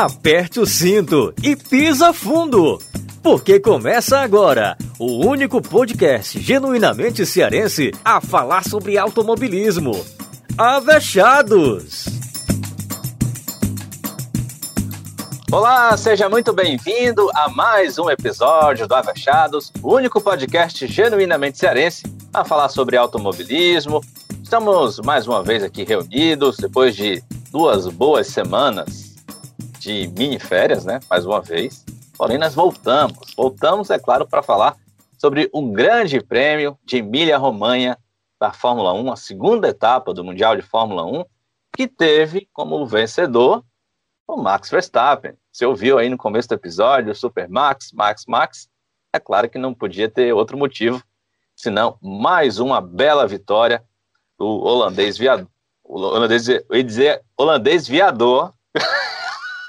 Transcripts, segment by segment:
aperte o cinto e pisa fundo, porque começa agora o único podcast genuinamente cearense a falar sobre automobilismo. Avechados! Olá, seja muito bem-vindo a mais um episódio do Avechados, o único podcast genuinamente cearense a falar sobre automobilismo. Estamos mais uma vez aqui reunidos depois de duas boas semanas de mini férias, né? Mais uma vez. Porém, nós voltamos. Voltamos, é claro, para falar sobre um grande prêmio de Emília-Romanha da Fórmula 1, a segunda etapa do Mundial de Fórmula 1, que teve como vencedor o Max Verstappen. Você ouviu aí no começo do episódio, o Super Max, Max, Max. É claro que não podia ter outro motivo, senão mais uma bela vitória do holandês viador. O holandês, eu ia dizer holandês viador,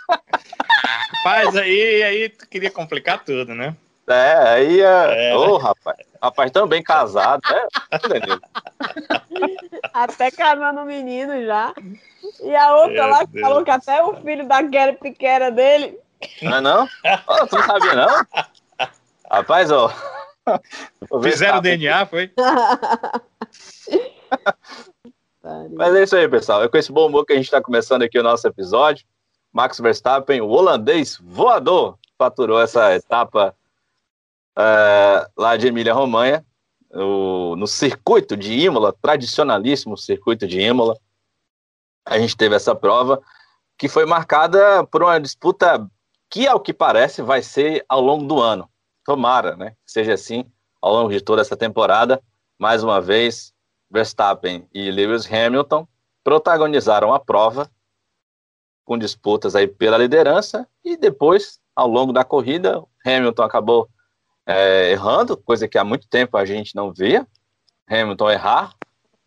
Rapaz, aí, aí tu queria complicar tudo, né? É, aí é. Ô, oh, rapaz. Rapaz, tão bem casado, né? até casando o menino já. E a outra Meu lá que Deus. falou que até o filho da Kelly pequena dele. Não é não? Oh, tu não sabia, não? Rapaz, ó. Fizeram o DNA, foi? Mas é isso aí, pessoal. É com esse bom humor que a gente está começando aqui o nosso episódio. Max Verstappen, o holandês voador, faturou essa etapa é, lá de Emília-Romanha, no circuito de Imola, tradicionalíssimo circuito de Imola. A gente teve essa prova que foi marcada por uma disputa que, ao que parece, vai ser ao longo do ano. Tomara, né? Seja assim ao longo de toda essa temporada. Mais uma vez, Verstappen e Lewis Hamilton protagonizaram a prova com disputas aí pela liderança e depois, ao longo da corrida, Hamilton acabou é, errando, coisa que há muito tempo a gente não via. Hamilton errar,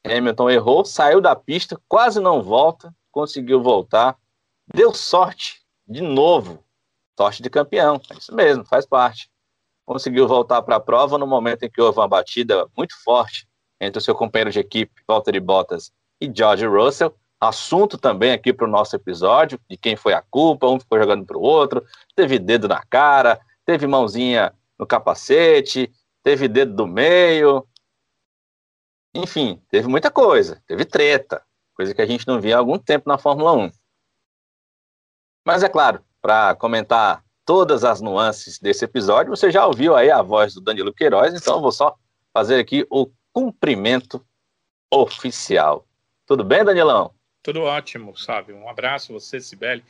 Hamilton errou, saiu da pista, quase não volta, conseguiu voltar, deu sorte de novo, sorte de campeão, é isso mesmo, faz parte. Conseguiu voltar para a prova no momento em que houve uma batida muito forte entre o seu companheiro de equipe, Valtteri Bottas, e George Russell, assunto também aqui para o nosso episódio, de quem foi a culpa, um ficou jogando para o outro, teve dedo na cara, teve mãozinha no capacete, teve dedo do meio, enfim, teve muita coisa, teve treta, coisa que a gente não via há algum tempo na Fórmula 1. Mas é claro, para comentar todas as nuances desse episódio, você já ouviu aí a voz do Danilo Queiroz, então eu vou só fazer aqui o cumprimento oficial. Tudo bem, Danilão? Tudo ótimo, sabe? Um abraço você, Sibeli,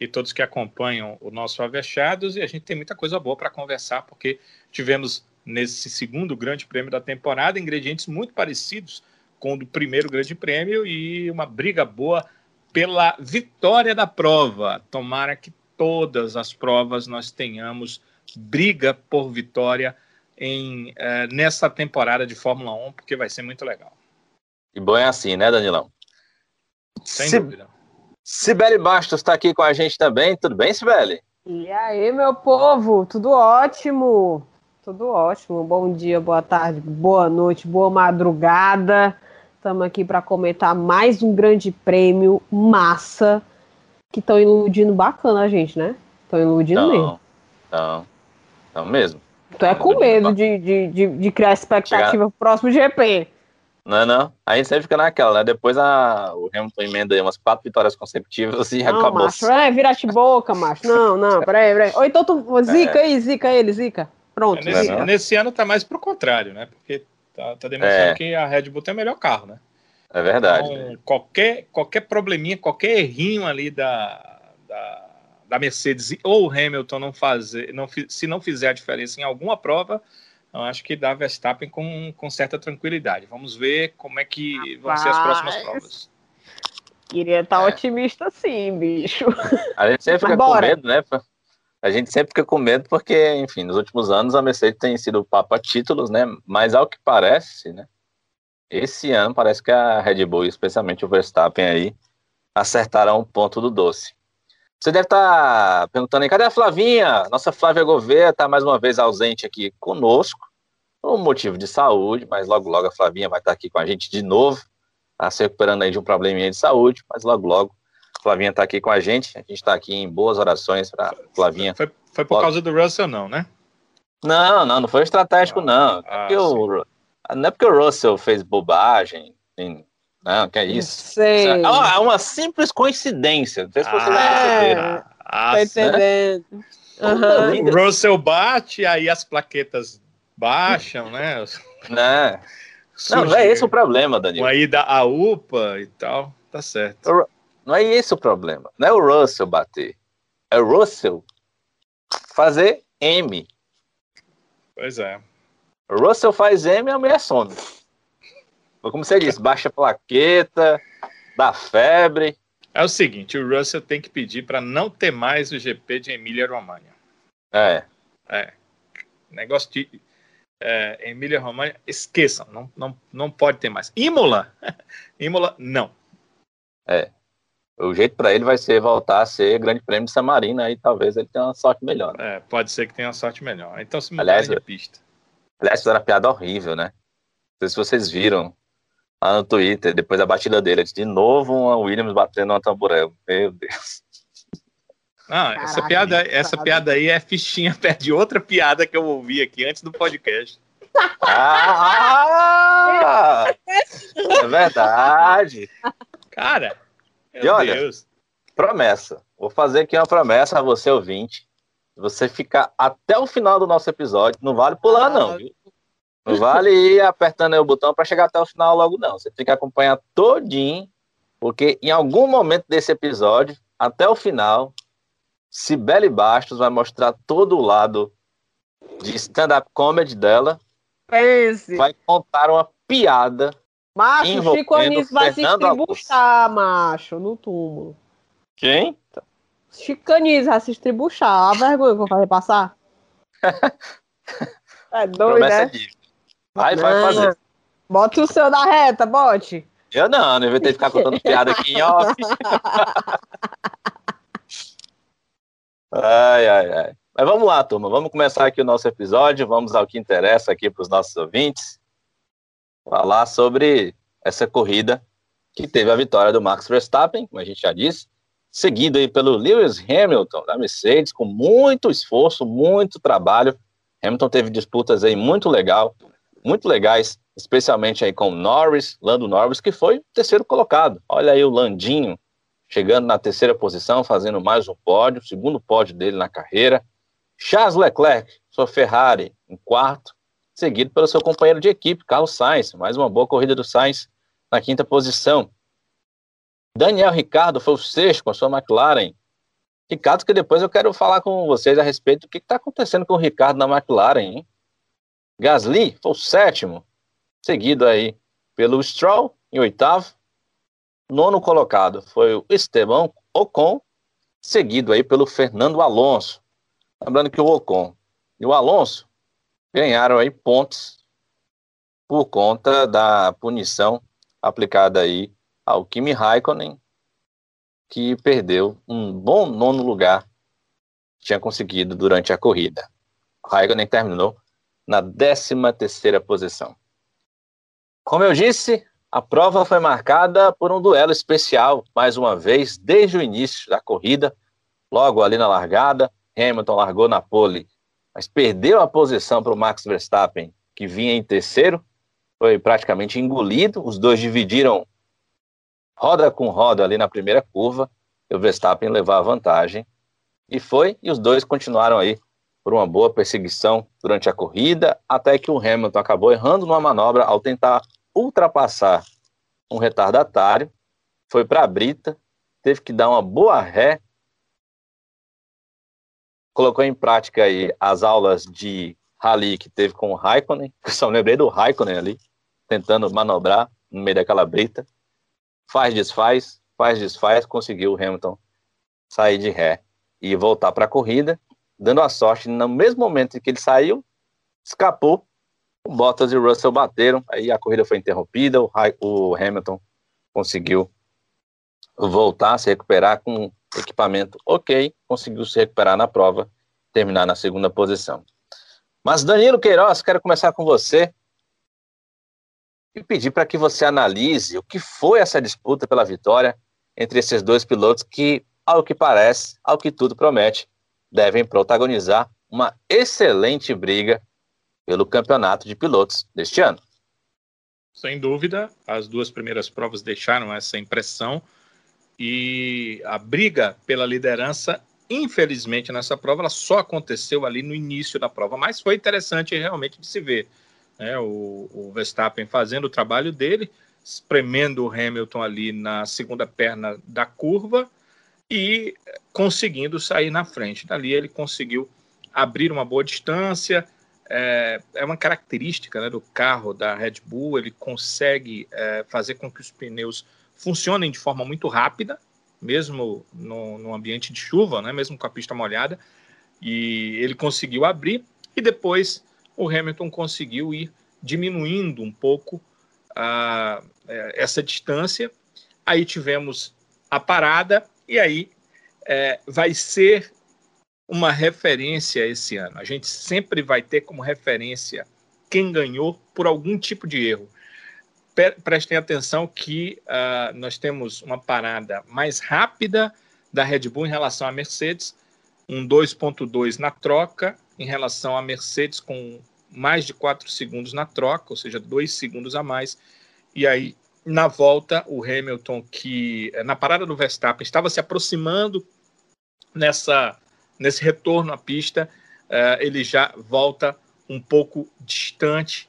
e todos que acompanham o nosso Avechados. E a gente tem muita coisa boa para conversar, porque tivemos nesse segundo grande prêmio da temporada ingredientes muito parecidos com o do primeiro grande prêmio e uma briga boa pela vitória da prova. Tomara que todas as provas nós tenhamos briga por vitória em, eh, nessa temporada de Fórmula 1, porque vai ser muito legal. E bom é assim, né, Danilão? Sem Cib dúvida. Sibeli Bastos está aqui com a gente também. Tudo bem, Sibeli? E aí, meu povo? Tudo ótimo. Tudo ótimo. Bom dia, boa tarde, boa noite, boa madrugada. Estamos aqui para comentar mais um grande prêmio massa que estão iludindo bacana a gente, né? Estão iludindo não, mesmo. Não, não mesmo. Tu é com medo de, de, de, de, criar expectativa Chegar... pro próximo GP. Não, não. Aí sempre fica naquela, né? Depois a, o Hamilton emenda aí umas quatro vitórias consecutivas e não, acabou. Macho, é, vira-te boca, macho. Não, não, peraí, peraí. Ou então tu zica é. aí, zica ele, zica. Pronto. É, nesse, nesse, ano tá mais pro contrário, né? Porque tá, tá demonstrando é. que a Red Bull tem o melhor carro, né? É verdade. Então, né? qualquer, qualquer probleminha, qualquer errinho ali da, da, da Mercedes ou o Hamilton não fazer, não, se não fizer a diferença em alguma prova, então, acho que dá Verstappen com, com certa tranquilidade. Vamos ver como é que Rapaz, vão ser as próximas provas. Queria estar tá é. otimista sim, bicho. A gente sempre fica com medo, né? A gente sempre fica com medo porque, enfim, nos últimos anos a Mercedes tem sido o papa títulos, né? Mas ao que parece, né? Esse ano parece que a Red Bull, especialmente o Verstappen aí, acertarão o ponto do doce. Você deve estar tá perguntando aí, cadê a Flavinha? Nossa Flávia Gouveia está mais uma vez ausente aqui conosco, por motivo de saúde, mas logo logo a Flavinha vai estar tá aqui com a gente de novo, está se recuperando aí de um probleminha de saúde, mas logo logo Flavinha está aqui com a gente. A gente está aqui em boas orações para Flavinha. Foi, foi por causa do Russell, não, né? Não, não, não foi estratégico, ah, não. Ah, é o, não é porque o Russell fez bobagem. Não, que é isso. Sei. É uma, é uma simples coincidência. Não sei se vocês ah. Ah, tá entendendo. Né? Uhum. O Russell bate, aí as plaquetas baixam, né? Né? Não, não é esse o problema, Danilo. Aí da a UPA e tal, tá certo. Não é esse o problema. Não é o Russell bater. É o Russell fazer M. Pois é. O Russell faz M e a mulher some. Como você disse, baixa plaqueta, dá febre. É o seguinte, o Russell tem que pedir para não ter mais o GP de Emília-Romagna. É. É. Negócio de é, Emília-Romagna, esqueçam, não, não, não pode ter mais. Imola, Imola, não. É. O jeito para ele vai ser voltar a ser Grande Prêmio de Samarina, aí talvez ele tenha uma sorte melhor. Né? É, pode ser que tenha uma sorte melhor. Então se mudar de pista. Aliás, fizeram uma piada horrível, né? Não sei se vocês viram lá no Twitter, depois da batida dele, de novo uma Williams batendo uma tamborel. Meu Deus. Ah, Caraca, essa piada, essa piada aí é fichinha perto de outra piada que eu ouvi aqui antes do podcast. Ah! é verdade. Cara, e olha, Deus. promessa. Vou fazer aqui uma promessa a você, ouvinte. Você ficar até o final do nosso episódio. Não vale pular, não, viu? Não vale ir apertando o botão para chegar até o final logo, não. Você tem que acompanhar todinho, porque em algum momento desse episódio, até o final, Sibeli Bastos vai mostrar todo o lado de stand-up comedy dela. Pense. Vai contar uma piada. Macho, Chico Anísio vai se estribuchar, macho, no túmulo. Quem? Chico Anísio vai se estribuchar. A vergonha que eu vou fazer passar. é doido, né? Vai, vai fazer. Bota o seu na reta, bote. Eu não, não inventei ficar contando piada aqui em off. ai, ai, ai. Mas vamos lá, turma. Vamos começar aqui o nosso episódio. Vamos ao que interessa aqui para os nossos ouvintes. Falar sobre essa corrida que teve a vitória do Max Verstappen, como a gente já disse, seguido aí pelo Lewis Hamilton da Mercedes, com muito esforço, muito trabalho. Hamilton teve disputas aí muito legal, muito legais, especialmente aí com Norris, Lando Norris, que foi terceiro colocado. Olha aí o Landinho chegando na terceira posição, fazendo mais um pódio, segundo pódio dele na carreira. Charles Leclerc, sua Ferrari, em quarto, seguido pelo seu companheiro de equipe, Carlos Sainz. Mais uma boa corrida do Sainz na quinta posição. Daniel Ricardo foi o sexto com a sua McLaren. Ricardo, que depois eu quero falar com vocês a respeito do que está acontecendo com o Ricardo na McLaren, hein? Gasly foi o sétimo, seguido aí pelo Stroll em oitavo. Nono colocado foi o Esteban Ocon, seguido aí pelo Fernando Alonso. Lembrando que o Ocon e o Alonso ganharam aí pontos por conta da punição aplicada aí ao Kimi Raikkonen, que perdeu um bom nono lugar que tinha conseguido durante a corrida. Raikkonen terminou na 13 terceira posição. Como eu disse, a prova foi marcada por um duelo especial, mais uma vez, desde o início da corrida, logo ali na largada, Hamilton largou na pole, mas perdeu a posição para o Max Verstappen, que vinha em terceiro, foi praticamente engolido, os dois dividiram roda com roda ali na primeira curva, e o Verstappen levou a vantagem, e foi, e os dois continuaram aí por uma boa perseguição durante a corrida, até que o Hamilton acabou errando numa manobra ao tentar ultrapassar um retardatário, foi para a brita, teve que dar uma boa ré, colocou em prática aí as aulas de rally que teve com o Raikkonen, eu só lembrei do Raikkonen ali, tentando manobrar no meio daquela brita, faz, desfaz, faz, desfaz, conseguiu o Hamilton sair de ré e voltar para a corrida, dando a sorte, no mesmo momento em que ele saiu, escapou, o Bottas e o Russell bateram, aí a corrida foi interrompida, o, Hamilton conseguiu voltar, se recuperar com equipamento ok, conseguiu se recuperar na prova, terminar na segunda posição. Mas Danilo Queiroz, quero começar com você e pedir para que você analise o que foi essa disputa pela vitória entre esses dois pilotos que, ao que parece, ao que tudo promete, devem protagonizar uma excelente briga pelo campeonato de pilotos deste ano. Sem dúvida, as duas primeiras provas deixaram essa impressão e a briga pela liderança, infelizmente, nessa prova, ela só aconteceu ali no início da prova, mas foi interessante realmente de se ver. Né? O, o Verstappen fazendo o trabalho dele, espremendo o Hamilton ali na segunda perna da curva e conseguindo sair na frente. Dali ele conseguiu abrir uma boa distância. É, é uma característica né, do carro da Red Bull, ele consegue é, fazer com que os pneus funcionem de forma muito rápida, mesmo no, no ambiente de chuva, né, mesmo com a pista molhada. E ele conseguiu abrir e depois o Hamilton conseguiu ir diminuindo um pouco a, é, essa distância. Aí tivemos a parada e aí é, vai ser uma referência esse ano. A gente sempre vai ter como referência quem ganhou por algum tipo de erro. Prestem atenção que uh, nós temos uma parada mais rápida da Red Bull em relação à Mercedes, um 2.2 na troca, em relação à Mercedes com mais de 4 segundos na troca, ou seja, 2 segundos a mais. E aí, na volta, o Hamilton, que na parada do Verstappen estava se aproximando nessa nesse retorno à pista, uh, ele já volta um pouco distante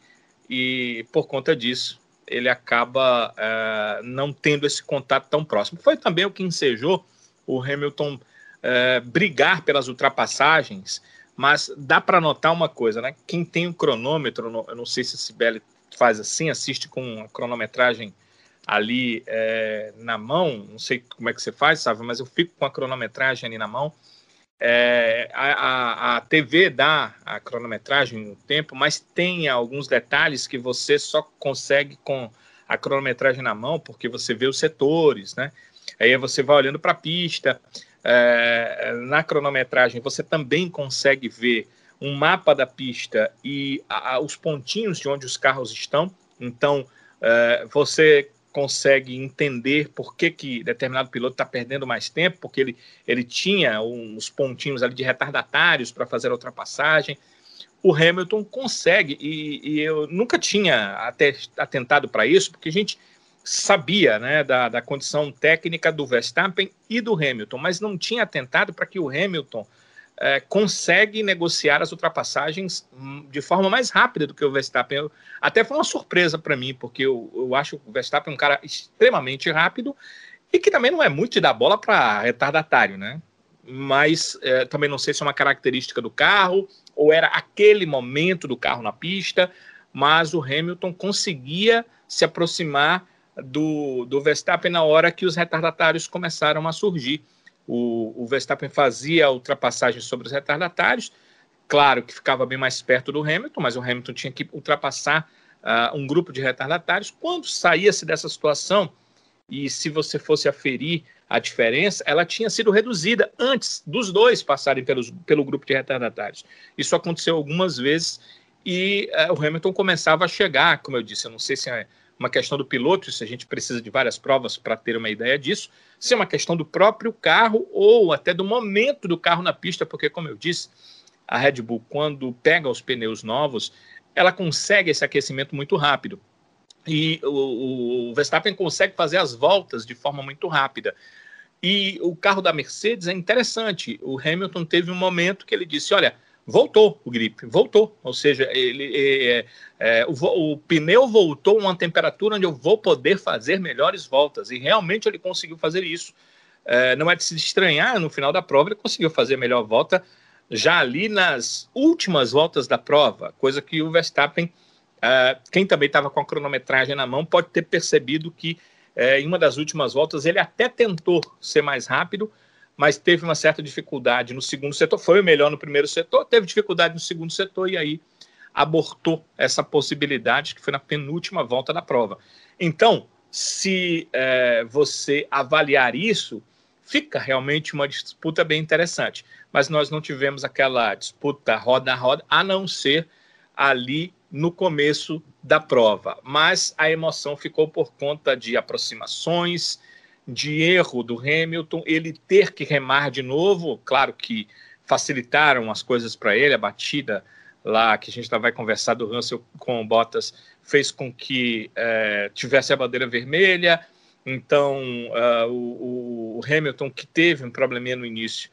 e por conta disso ele acaba uh, não tendo esse contato tão próximo. Foi também o que ensejou o Hamilton uh, brigar pelas ultrapassagens, mas dá para notar uma coisa, né? Quem tem um cronômetro, eu não sei se Sibeli faz assim, assiste com a cronometragem ali é, na mão, não sei como é que você faz, sabe, mas eu fico com a cronometragem ali na mão é, a, a, TV dá a cronometragem no tempo, mas tem alguns detalhes que você só consegue com a cronometragem na mão, porque você vê os setores, né? Aí você vai olhando para a pista. É, na cronometragem você também consegue ver um mapa da pista e a, os pontinhos de onde os carros estão. Então, é, você consegue entender por que, que determinado piloto está perdendo mais tempo, porque ele, ele tinha uns pontinhos ali de retardatários para fazer a ultrapassagem. O Hamilton consegue, e, e eu nunca tinha até atentado para isso, porque a gente sabia né, da, da condição técnica do Verstappen e do Hamilton, mas não tinha atentado para que o Hamilton é, consegue negociar as ultrapassagens hum, de forma mais rápida do que o Verstappen. Eu, até foi uma surpresa para mim, porque eu, eu acho o Verstappen um cara extremamente rápido e que também não é muito de dar bola para retardatário, né? Mas é, também não sei se é uma característica do carro ou era aquele momento do carro na pista, mas o Hamilton conseguia se aproximar do, do Verstappen na hora que os retardatários começaram a surgir o, o Verstappen fazia ultrapassagem sobre os retardatários, claro que ficava bem mais perto do Hamilton, mas o Hamilton tinha que ultrapassar uh, um grupo de retardatários. Quando saía-se dessa situação, e se você fosse aferir a diferença, ela tinha sido reduzida antes dos dois passarem pelos, pelo grupo de retardatários. Isso aconteceu algumas vezes e uh, o Hamilton começava a chegar, como eu disse, eu não sei se é uma questão do piloto, se a gente precisa de várias provas para ter uma ideia disso, se é uma questão do próprio carro ou até do momento do carro na pista, porque, como eu disse, a Red Bull, quando pega os pneus novos, ela consegue esse aquecimento muito rápido. E o, o Verstappen consegue fazer as voltas de forma muito rápida. E o carro da Mercedes é interessante. O Hamilton teve um momento que ele disse: Olha, voltou o gripe, voltou. Ou seja, ele, é, é, o, o, pneu voltou a uma temperatura onde eu vou poder fazer melhores voltas. E realmente ele conseguiu fazer isso. É, não é de se estranhar, no final da prova ele conseguiu fazer a melhor volta já ali nas últimas voltas da prova, coisa que o Verstappen, é, quem também estava com a cronometragem na mão, pode ter percebido que é, em uma das últimas voltas ele até tentou ser mais rápido, mas teve uma certa dificuldade no segundo setor. Foi o melhor no primeiro setor, teve dificuldade no segundo setor e aí abortou essa possibilidade que foi na penúltima volta da prova. Então, se é, você avaliar isso, fica realmente uma disputa bem interessante. Mas nós não tivemos aquela disputa roda a roda, a não ser ali no começo da prova. Mas a emoção ficou por conta de aproximações, de erro do Hamilton, ele ter que remar de novo, claro que facilitaram as coisas para ele, a batida lá que a gente vai conversar do Russell com o Bottas fez com que é, tivesse a bandeira vermelha, então uh, o, o, Hamilton que teve um probleminha no início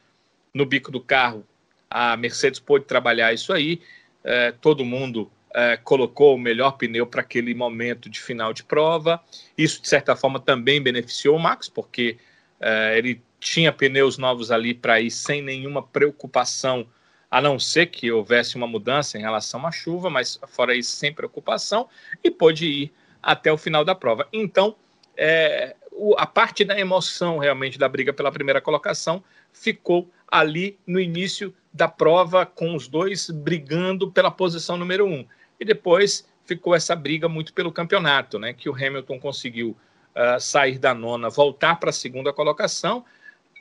no bico do carro, a Mercedes pôde trabalhar isso aí, é, todo mundo é, colocou o melhor pneu para aquele momento de final de prova. Isso, de certa forma, também beneficiou o Max, porque é, ele tinha pneus novos ali para ir sem nenhuma preocupação, a não ser que houvesse uma mudança em relação à chuva, mas fora isso, sem preocupação, e pôde ir até o final da prova. Então, é, o, a parte da emoção realmente da briga pela primeira colocação ficou ali no início da prova, com os dois brigando pela posição número um e depois ficou essa briga muito pelo campeonato, né? Que o Hamilton conseguiu uh, sair da nona, voltar para a segunda colocação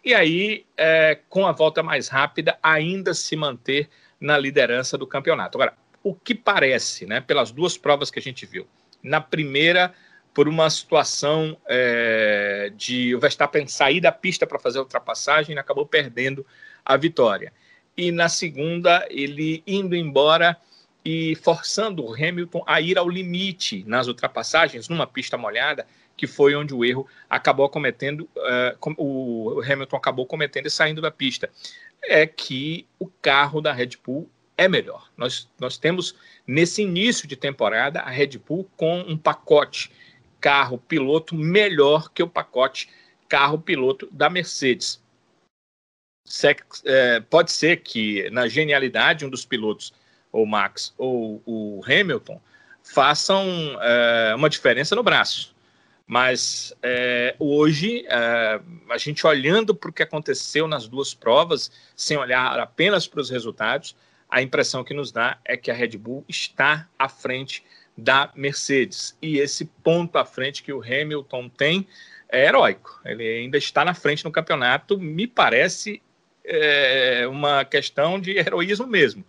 e aí, é, com a volta mais rápida, ainda se manter na liderança do campeonato. Agora, o que parece, né? Pelas duas provas que a gente viu, na primeira por uma situação é, de o Verstappen sair da pista para fazer a ultrapassagem acabou perdendo a vitória. E na segunda, ele indo embora e forçando o Hamilton a ir ao limite nas ultrapassagens, numa pista molhada, que foi onde o erro acabou cometendo, uh, o Hamilton acabou cometendo e saindo da pista. É que o carro da Red Bull é melhor. Nós, nós temos, nesse início de temporada, a Red Bull com um pacote carro-piloto melhor que o pacote carro-piloto da Mercedes. É, pode ser que, na genialidade, um dos pilotos ou Max ou o Hamilton façam é, uma diferença no braço. Mas é, hoje, é, a gente olhando para o que aconteceu nas duas provas, sem olhar apenas para os resultados, a impressão que nos dá é que a Red Bull está à frente da Mercedes. E esse ponto à frente que o Hamilton tem é heróico. Ele ainda está na frente no campeonato, me parece é, uma questão de heroísmo mesmo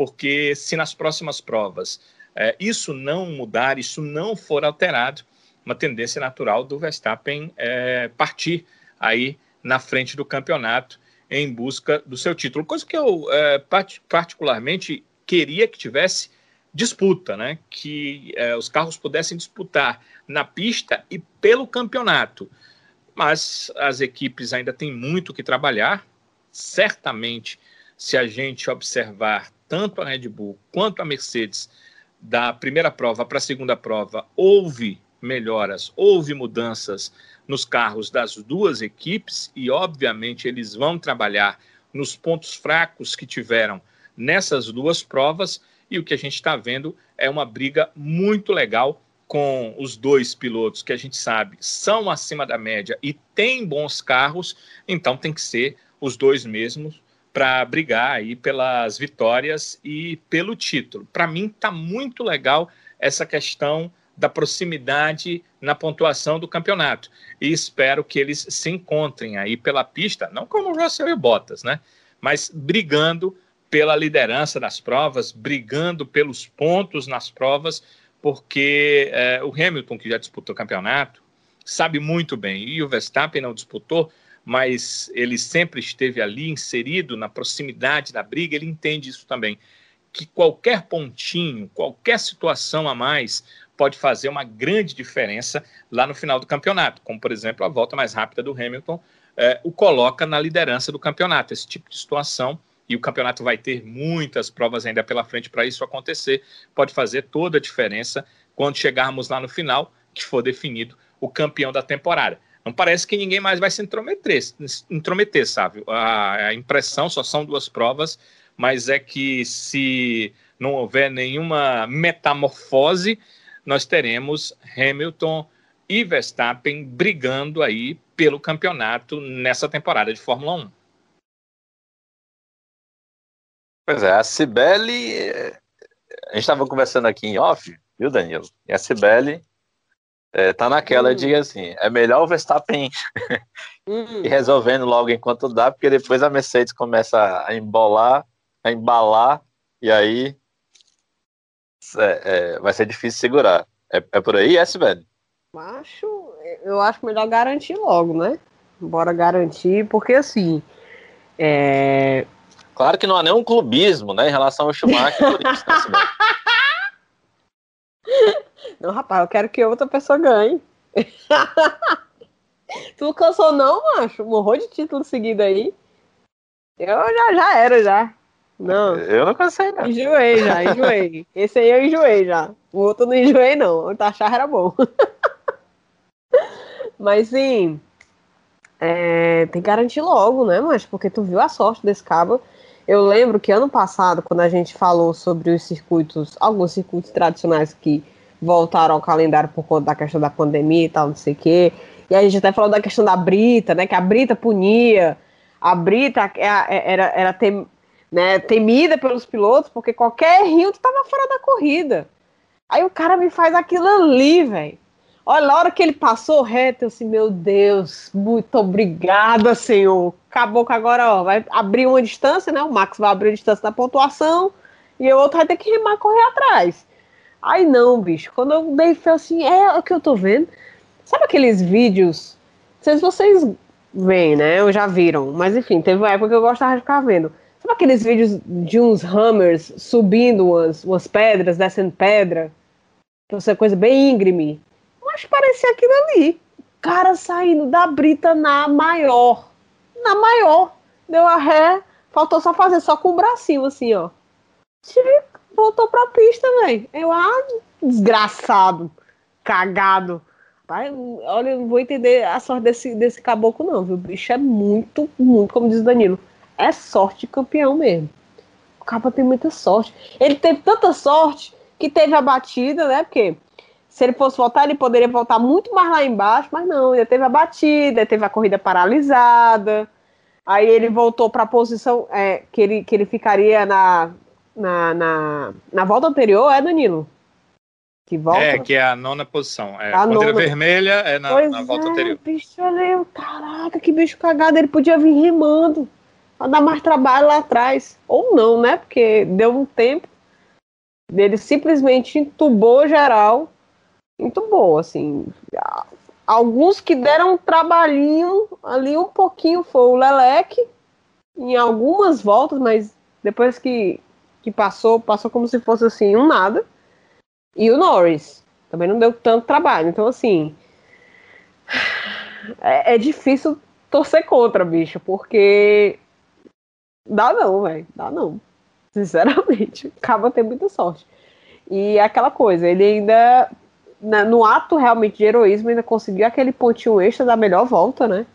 porque se nas próximas provas é, isso não mudar, isso não for alterado, uma tendência natural do Verstappen é, partir aí na frente do campeonato em busca do seu título. Coisa que eu é, particularmente queria que tivesse disputa, né? Que é, os carros pudessem disputar na pista e pelo campeonato. Mas as equipes ainda têm muito que trabalhar. Certamente, se a gente observar tanto a Red Bull quanto a Mercedes, da primeira prova para a segunda prova, houve melhoras, houve mudanças nos carros das duas equipes e, obviamente, eles vão trabalhar nos pontos fracos que tiveram nessas duas provas. E o que a gente está vendo é uma briga muito legal com os dois pilotos que a gente sabe são acima da média e têm bons carros, então tem que ser os dois mesmos para brigar aí pelas vitórias e pelo título. Para mim está muito legal essa questão da proximidade na pontuação do campeonato e espero que eles se encontrem aí pela pista, não como Russell e Bottas, né? Mas brigando pela liderança das provas, brigando pelos pontos nas provas, porque é, o Hamilton que já disputou o campeonato sabe muito bem e o Verstappen não disputou, mas ele sempre esteve ali inserido na proximidade da briga, ele entende isso também. Que qualquer pontinho, qualquer situação a mais pode fazer uma grande diferença lá no final do campeonato, como por exemplo a volta mais rápida do Hamilton é, o coloca na liderança do campeonato. Esse tipo de situação, e o campeonato vai ter muitas provas ainda pela frente para isso acontecer, pode fazer toda a diferença quando chegarmos lá no final, que for definido o campeão da temporada. Não parece que ninguém mais vai se intrometer, intrometer sabe? A, a impressão só são duas provas, mas é que se não houver nenhuma metamorfose, nós teremos Hamilton e Verstappen brigando aí pelo campeonato nessa temporada de Fórmula 1. Pois é, a Cibele, a gente estava conversando aqui em off, viu, Danilo? E a Cibele é, tá naquela hum. de assim, é melhor o Verstappen hum. ir resolvendo logo enquanto dá, porque depois a Mercedes começa a embolar, a embalar, e aí é, é, vai ser difícil segurar. É, é por aí, esse velho? Macho, eu acho melhor garantir logo, né? Bora garantir, porque assim. É... Claro que não há nenhum clubismo, né, em relação ao Schumacher por isso, né, Não, rapaz, eu quero que outra pessoa ganhe. tu cansou, não, macho? Morrou de título seguido aí. Eu já, já era, já. Não. Eu não cansei, não. Enjoei já, enjoei. Esse aí eu enjoei já. O outro não enjoei, não. O Tachar era bom. Mas sim. É, tem que garantir logo, né, mas porque tu viu a sorte desse cabo. Eu lembro que ano passado, quando a gente falou sobre os circuitos, alguns circuitos tradicionais que voltaram ao calendário por conta da questão da pandemia e tal, não sei o quê. E a gente até falou da questão da Brita, né? Que a Brita punia. A Brita é é, era, era tem, né, temida pelos pilotos, porque qualquer rio estava fora da corrida. Aí o cara me faz aquilo ali, velho. Olha, na hora que ele passou reto, eu assim, meu Deus, muito obrigada, senhor. Acabou que agora, ó, vai abrir uma distância, né? O Max vai abrir a distância da pontuação e o outro vai ter que remar correr atrás. Aí não, bicho. Quando eu dei fé assim, é o que eu tô vendo. Sabe aqueles vídeos? Não sei se vocês veem, né? Ou já viram. Mas enfim, teve uma época que eu gostava de ficar vendo. Sabe aqueles vídeos de uns hammers subindo umas, umas pedras, descendo pedra? Essa coisa bem íngreme. Mas parecia aquilo ali. Cara saindo da brita na maior. Na maior. Deu a ré. Faltou só fazer só com o bracinho assim, ó. Voltou pra pista, velho. Eu, ah, desgraçado. Cagado. Pai, olha, eu não vou entender a sorte desse, desse caboclo, não, viu? O bicho é muito, muito, como diz o Danilo é sorte campeão mesmo. O Capa tem muita sorte. Ele teve tanta sorte que teve a batida, né? Porque se ele fosse voltar, ele poderia voltar muito mais lá embaixo, mas não, ele teve a batida, teve a corrida paralisada. Aí ele voltou para a posição é, que, ele, que ele ficaria na, na, na, na volta anterior, é, Danilo? Que volta? É, que é a nona posição. É, a bandeira nona... vermelha é na, na volta é, anterior. Bicho, olha, caraca, que bicho cagado. Ele podia vir remando a dar mais trabalho lá atrás. Ou não, né? Porque deu um tempo. Ele simplesmente entubou geral. Entubou, assim. Alguns que deram um trabalhinho ali um pouquinho foi o Leleque, em algumas voltas, mas depois que, que passou, passou como se fosse assim, um nada. E o Norris. Também não deu tanto trabalho. Então, assim. É, é difícil torcer contra, bicho, porque Dá não, velho. Dá não. Sinceramente. Acaba ter muita sorte. E é aquela coisa, ele ainda, no ato realmente de heroísmo, ainda conseguiu aquele pontinho extra da melhor volta, né?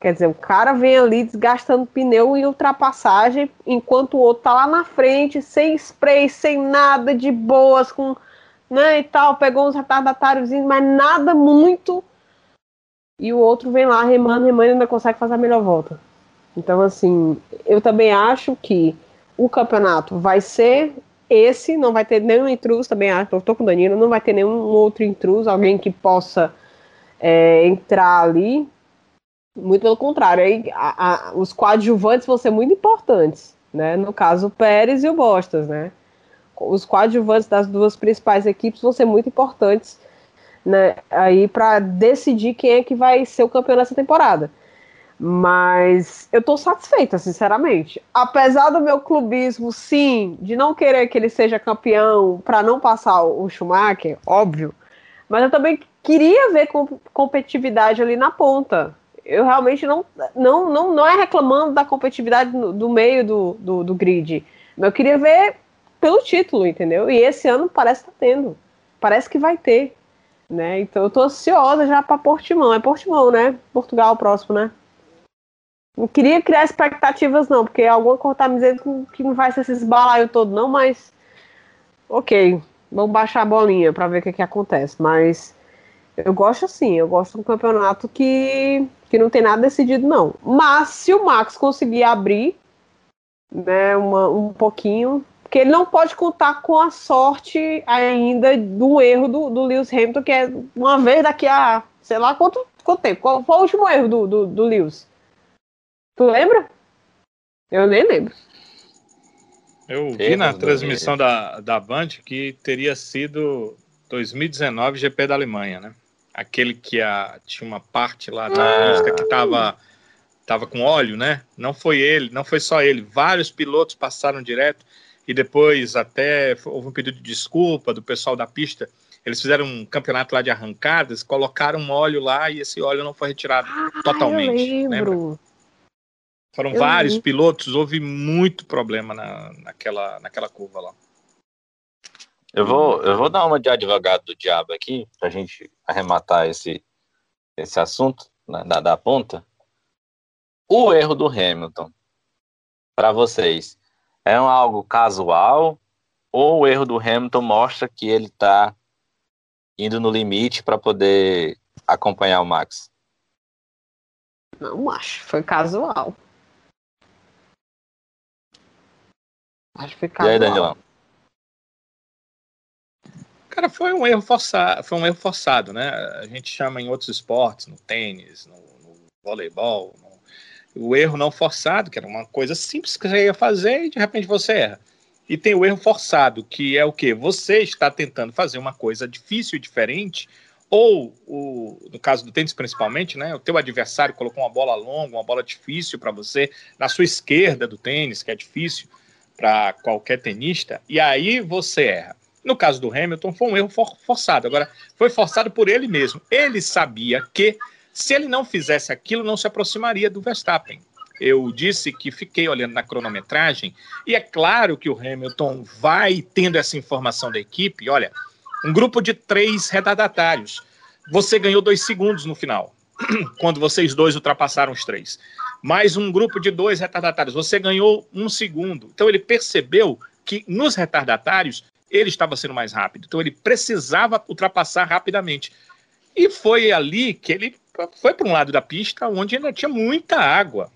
Quer dizer, o cara vem ali desgastando pneu em ultrapassagem, enquanto o outro tá lá na frente, sem spray, sem nada, de boas, com. né, e tal, pegou uns retardatários, mas nada muito. E o outro vem lá remando, remando e ainda consegue fazer a melhor volta. Então, assim, eu também acho que o campeonato vai ser esse, não vai ter nenhum intruso, também acho, eu tô com o Danilo, não vai ter nenhum outro intruso, alguém que possa é, entrar ali. Muito pelo contrário, aí, a, a, os coadjuvantes vão ser muito importantes, né? No caso, o Pérez e o Bostas, né? Os coadjuvantes das duas principais equipes vão ser muito importantes né, aí para decidir quem é que vai ser o campeão dessa temporada. Mas eu tô satisfeita, sinceramente. Apesar do meu clubismo, sim, de não querer que ele seja campeão para não passar o Schumacher, óbvio. Mas eu também queria ver competitividade ali na ponta. Eu realmente não, não, não, não é reclamando da competitividade do, do meio do, do, do, grid. Mas eu queria ver pelo título, entendeu? E esse ano parece que tá tendo. Parece que vai ter. Né? Então eu tô ansiosa já para Portimão. É Portimão, né? Portugal próximo, né? Não queria criar expectativas, não, porque alguma coisa tá me dizendo que não vai ser esse balaio todo, não, mas. Ok, vamos baixar a bolinha para ver o que, que acontece. Mas eu gosto assim, eu gosto de um campeonato que, que não tem nada decidido, não. Mas se o Max conseguir abrir né, uma, um pouquinho, porque ele não pode contar com a sorte ainda do erro do, do Lewis Hamilton, que é uma vez daqui a sei lá quanto, quanto tempo. Qual foi o último erro do, do, do Lewis? Tu lembra? Eu nem lembro. Eu vi na transmissão da, da Band que teria sido 2019 GP da Alemanha, né? Aquele que a, tinha uma parte lá da pista que estava tava com óleo, né? Não foi ele, não foi só ele. Vários pilotos passaram direto e depois até houve um pedido de desculpa do pessoal da pista. Eles fizeram um campeonato lá de arrancadas, colocaram um óleo lá e esse óleo não foi retirado ah, totalmente. Eu lembro. Foram eu vários lembro. pilotos, houve muito problema na, naquela, naquela curva lá. Eu vou, eu vou dar uma de advogado do diabo aqui, para a gente arrematar esse, esse assunto né, da, da ponta. O erro do Hamilton, para vocês, é um algo casual ou o erro do Hamilton mostra que ele está indo no limite para poder acompanhar o Max? Não acho, foi casual. Acho que foi casual. E aí, Danielão? Cara, foi um erro forçado, foi um erro forçado, né? A gente chama em outros esportes, no tênis, no, no voleibol, no, o erro não forçado, que era uma coisa simples que você ia fazer e de repente você erra. E tem o erro forçado, que é o que? Você está tentando fazer uma coisa difícil e diferente, ou o, no caso do tênis principalmente, né? O teu adversário colocou uma bola longa, uma bola difícil para você na sua esquerda do tênis, que é difícil para qualquer tenista, e aí você erra. No caso do Hamilton, foi um erro for forçado. Agora, foi forçado por ele mesmo. Ele sabia que, se ele não fizesse aquilo, não se aproximaria do Verstappen. Eu disse que fiquei olhando na cronometragem, e é claro que o Hamilton vai tendo essa informação da equipe. Olha, um grupo de três retardatários. Você ganhou dois segundos no final, quando vocês dois ultrapassaram os três. Mais um grupo de dois retardatários. Você ganhou um segundo. Então ele percebeu que nos retardatários ele estava sendo mais rápido. Então ele precisava ultrapassar rapidamente. E foi ali que ele foi para um lado da pista onde ainda tinha muita água.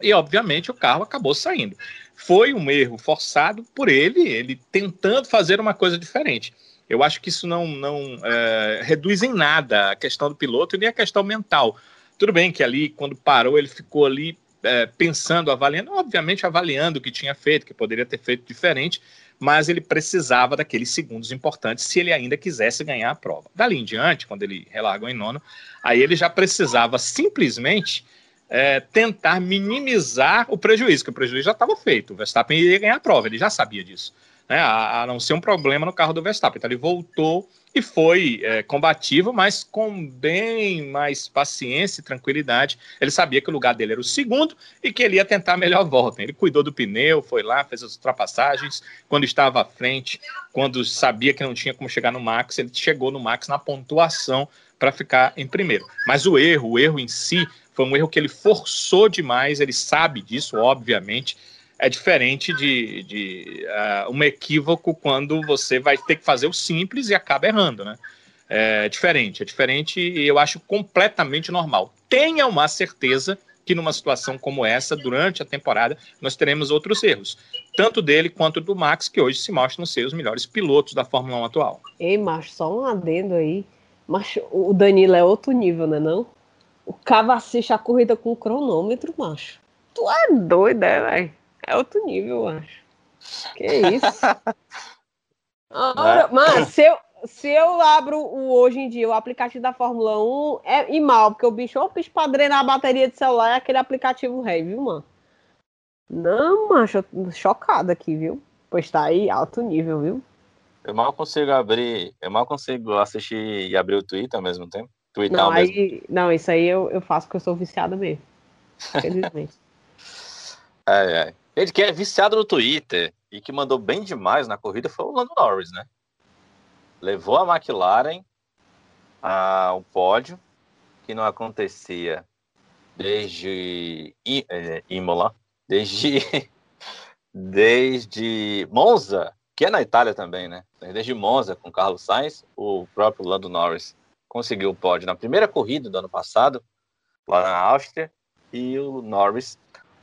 E obviamente o carro acabou saindo. Foi um erro forçado por ele, ele tentando fazer uma coisa diferente. Eu acho que isso não, não é, reduz em nada a questão do piloto nem a questão mental. Tudo bem que ali, quando parou, ele ficou ali é, pensando, avaliando, obviamente avaliando o que tinha feito, que poderia ter feito diferente, mas ele precisava daqueles segundos importantes se ele ainda quisesse ganhar a prova. Dali em diante, quando ele relargou em nono, aí ele já precisava simplesmente é, tentar minimizar o prejuízo, que o prejuízo já estava feito. O Verstappen iria ganhar a prova, ele já sabia disso. Né, a, a, não ser um problema no carro do Verstappen. Então ele voltou e foi é, combativo, mas com bem mais paciência e tranquilidade. Ele sabia que o lugar dele era o segundo e que ele ia tentar a melhor volta. Ele cuidou do pneu, foi lá, fez as ultrapassagens. Quando estava à frente, quando sabia que não tinha como chegar no Max, ele chegou no Max na pontuação para ficar em primeiro. Mas o erro, o erro em si, foi um erro que ele forçou demais, ele sabe disso, obviamente é diferente de, de uh, um equívoco quando você vai ter que fazer o simples e acaba errando, né? É diferente, é diferente e eu acho completamente normal. Tenha uma certeza que numa situação como essa, durante a temporada, nós teremos outros erros, tanto dele quanto do Max, que hoje se mostram ser os melhores pilotos da Fórmula 1 atual. Ei, macho, só um adendo aí. Mas o Danilo é outro nível, né não? O cara assiste a corrida com o cronômetro, macho. Tu é doido, é, velho? É outro nível, eu acho. Que isso? Ora, mas se eu, se eu abro o, hoje em dia o aplicativo da Fórmula 1, é e mal, porque o bicho, o bicho pra drenar a bateria de celular é aquele aplicativo rei, viu, mano? Não, macho, chocado aqui, viu? Pois tá aí, alto nível, viu? Eu mal consigo abrir, eu mal consigo assistir e abrir o Twitter ao mesmo tempo. Twitter não, aí, mesmo. não, isso aí eu, eu faço porque eu sou viciado mesmo. Felizmente. ai, ai. Ele que é viciado no Twitter e que mandou bem demais na corrida foi o Lando Norris, né? Levou a McLaren ao pódio, que não acontecia desde é, Imola, desde, desde Monza, que é na Itália também, né? Desde Monza com Carlos Sainz, o próprio Lando Norris conseguiu o pódio na primeira corrida do ano passado, lá na Áustria, e o Norris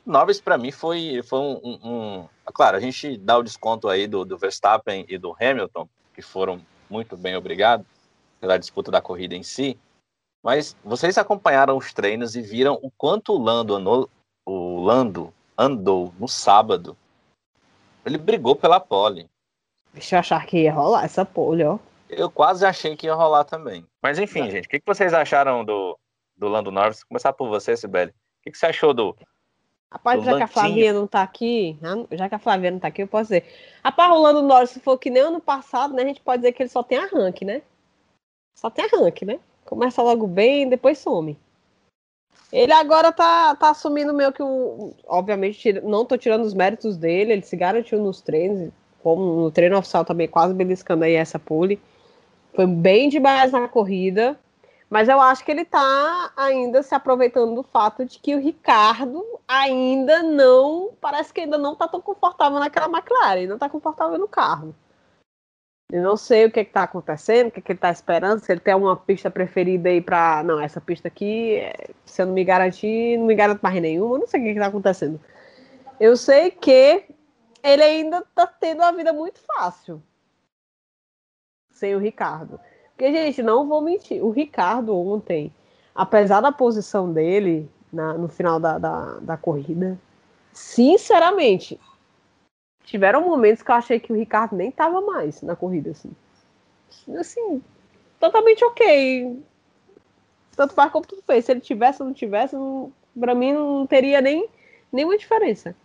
Norris, para mim, foi, foi um, um, Claro, a gente dá o desconto aí do, do Verstappen e do Hamilton, que foram muito bem obrigados pela disputa da corrida em si. Mas vocês acompanharam os treinos e viram o quanto o Lando andou, o Lando andou no sábado. Ele brigou pela pole. Deixa eu achar que ia rolar essa pole, ó. Eu quase achei que ia rolar também. Mas enfim, é. gente, o que, vocês acharam do, do Lando Norris? Vou começar por você, Sibeli. O que, você achou do. Rapaz, do já que a Flavinha não tá aqui, já que a Flavinha não tá aqui, eu posso dizer. Rapaz, o Lando Norris, se for que nem ano passado, né? A gente pode dizer que ele só tem arranque, né? Só tem arranque, né? Começa logo bem, depois some. Ele agora tá, tá assumindo meio que o. Obviamente, não tô tirando os méritos dele, ele se garantiu nos treinos, como no treino oficial também, quase beliscando aí essa pole. Foi bem demais na corrida, mas eu acho que ele tá ainda se aproveitando do fato de que o Ricardo ainda não. Parece que ainda não tá tão confortável naquela McLaren, não tá confortável no carro. Eu não sei o que está acontecendo, o que, que ele está esperando, se ele tem uma pista preferida aí para. Não, essa pista aqui, se eu não me garantir, não me garanto mais nenhuma, eu não sei o que está acontecendo. Eu sei que ele ainda está tendo uma vida muito fácil sem o Ricardo. Porque, gente, não vou mentir, o Ricardo ontem, apesar da posição dele na, no final da, da, da corrida, sinceramente, tiveram momentos que eu achei que o Ricardo nem tava mais na corrida, assim. Assim, totalmente ok. Tanto faz como tudo fez. Se ele tivesse ou não tivesse, não, pra mim não teria nem nenhuma diferença.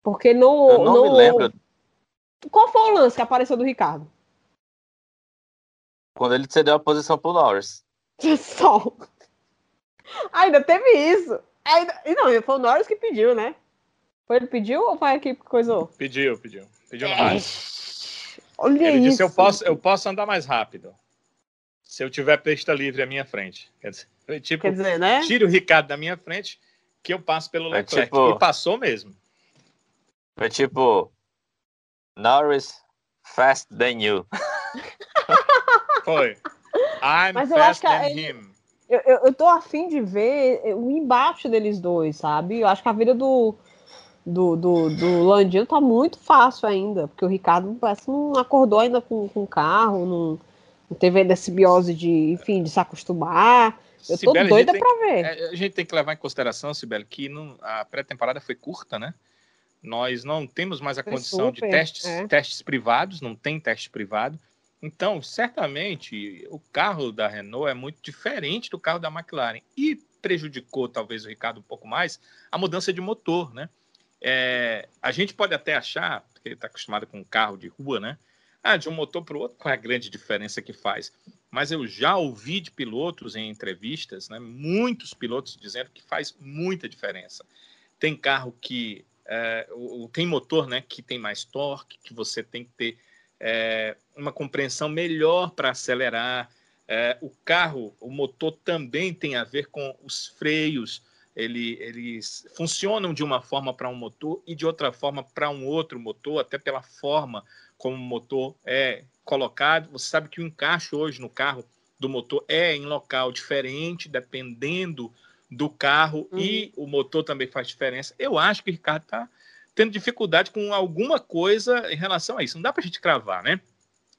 Porque não. Eu não, não me lembro. Qual foi o lance que apareceu do Ricardo? Quando ele cedeu a posição pro Norris. Só. Ainda teve isso. Ainda... E não, foi o Norris que pediu, né? Foi ele pediu ou foi a equipe que coisou? Pediu, pediu. Pediu no rádio. Olha ele isso. disse: eu posso, eu posso andar mais rápido. Se eu tiver pista livre à minha frente. Quer dizer, tipo, Quer dizer né? tire o Ricardo da minha frente, que eu passo pelo é Leclerc. Tipo, e passou mesmo. Foi tipo. Norris fast than you. Foi. I'm Mas fast than é, him. Eu, eu, eu tô afim de ver o embaixo deles dois, sabe? Eu acho que a vida do, do, do, do Landino tá muito fácil ainda, porque o Ricardo parece não acordou ainda com, com o carro, não, não teve ainda essa biose de, enfim, de se acostumar. Eu tô Cibele, doida para ver. É, a gente tem que levar em consideração, Sibeli, que não, a pré-temporada foi curta, né? Nós não temos mais a foi condição super, de testes, é. testes privados, não tem teste privado. Então, certamente, o carro da Renault é muito diferente do carro da McLaren. E prejudicou, talvez, o Ricardo um pouco mais, a mudança de motor, né? É, a gente pode até achar, porque ele está acostumado com um carro de rua, né? Ah, de um motor para o outro, qual é a grande diferença que faz? Mas eu já ouvi de pilotos em entrevistas, né, muitos pilotos dizendo que faz muita diferença. Tem carro que é, tem motor né, que tem mais torque, que você tem que ter é, uma compreensão melhor para acelerar. É, o carro, o motor também tem a ver com os freios, ele, eles funcionam de uma forma para um motor e de outra forma para um outro motor, até pela forma como o motor é colocado. Você sabe que o encaixe hoje no carro do motor é em local diferente, dependendo do carro, uhum. e o motor também faz diferença. Eu acho que o Ricardo está tendo dificuldade com alguma coisa em relação a isso. Não dá para a gente cravar, né?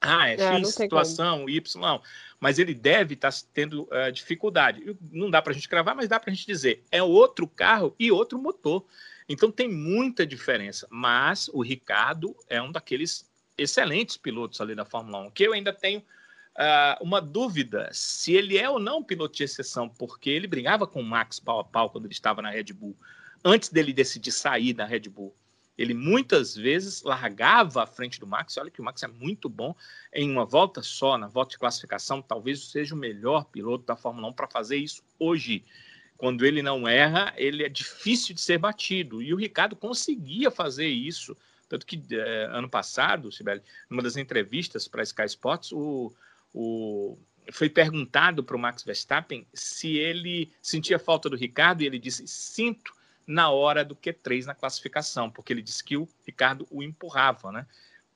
Ah, é, é X situação, Y, mas ele deve estar tá tendo uh, dificuldade. Não dá para a gente cravar, mas dá para a gente dizer, é outro carro e outro motor. Então tem muita diferença, mas o Ricardo é um daqueles excelentes pilotos ali da Fórmula 1, que eu ainda tenho uh, uma dúvida se ele é ou não piloto de exceção, porque ele brigava com o Max pau a pau quando ele estava na Red Bull, antes dele decidir sair da Red Bull. Ele muitas vezes largava à frente do Max. Olha que o Max é muito bom em uma volta só, na volta de classificação. Talvez seja o melhor piloto da Fórmula 1 para fazer isso hoje. Quando ele não erra, ele é difícil de ser batido. E o Ricardo conseguia fazer isso. Tanto que é, ano passado, Sibeli, numa das entrevistas para Sky Sports, o, o, foi perguntado para o Max Verstappen se ele sentia falta do Ricardo e ele disse: Sinto na hora do Q3 na classificação, porque ele disse que o Ricardo o empurrava, né?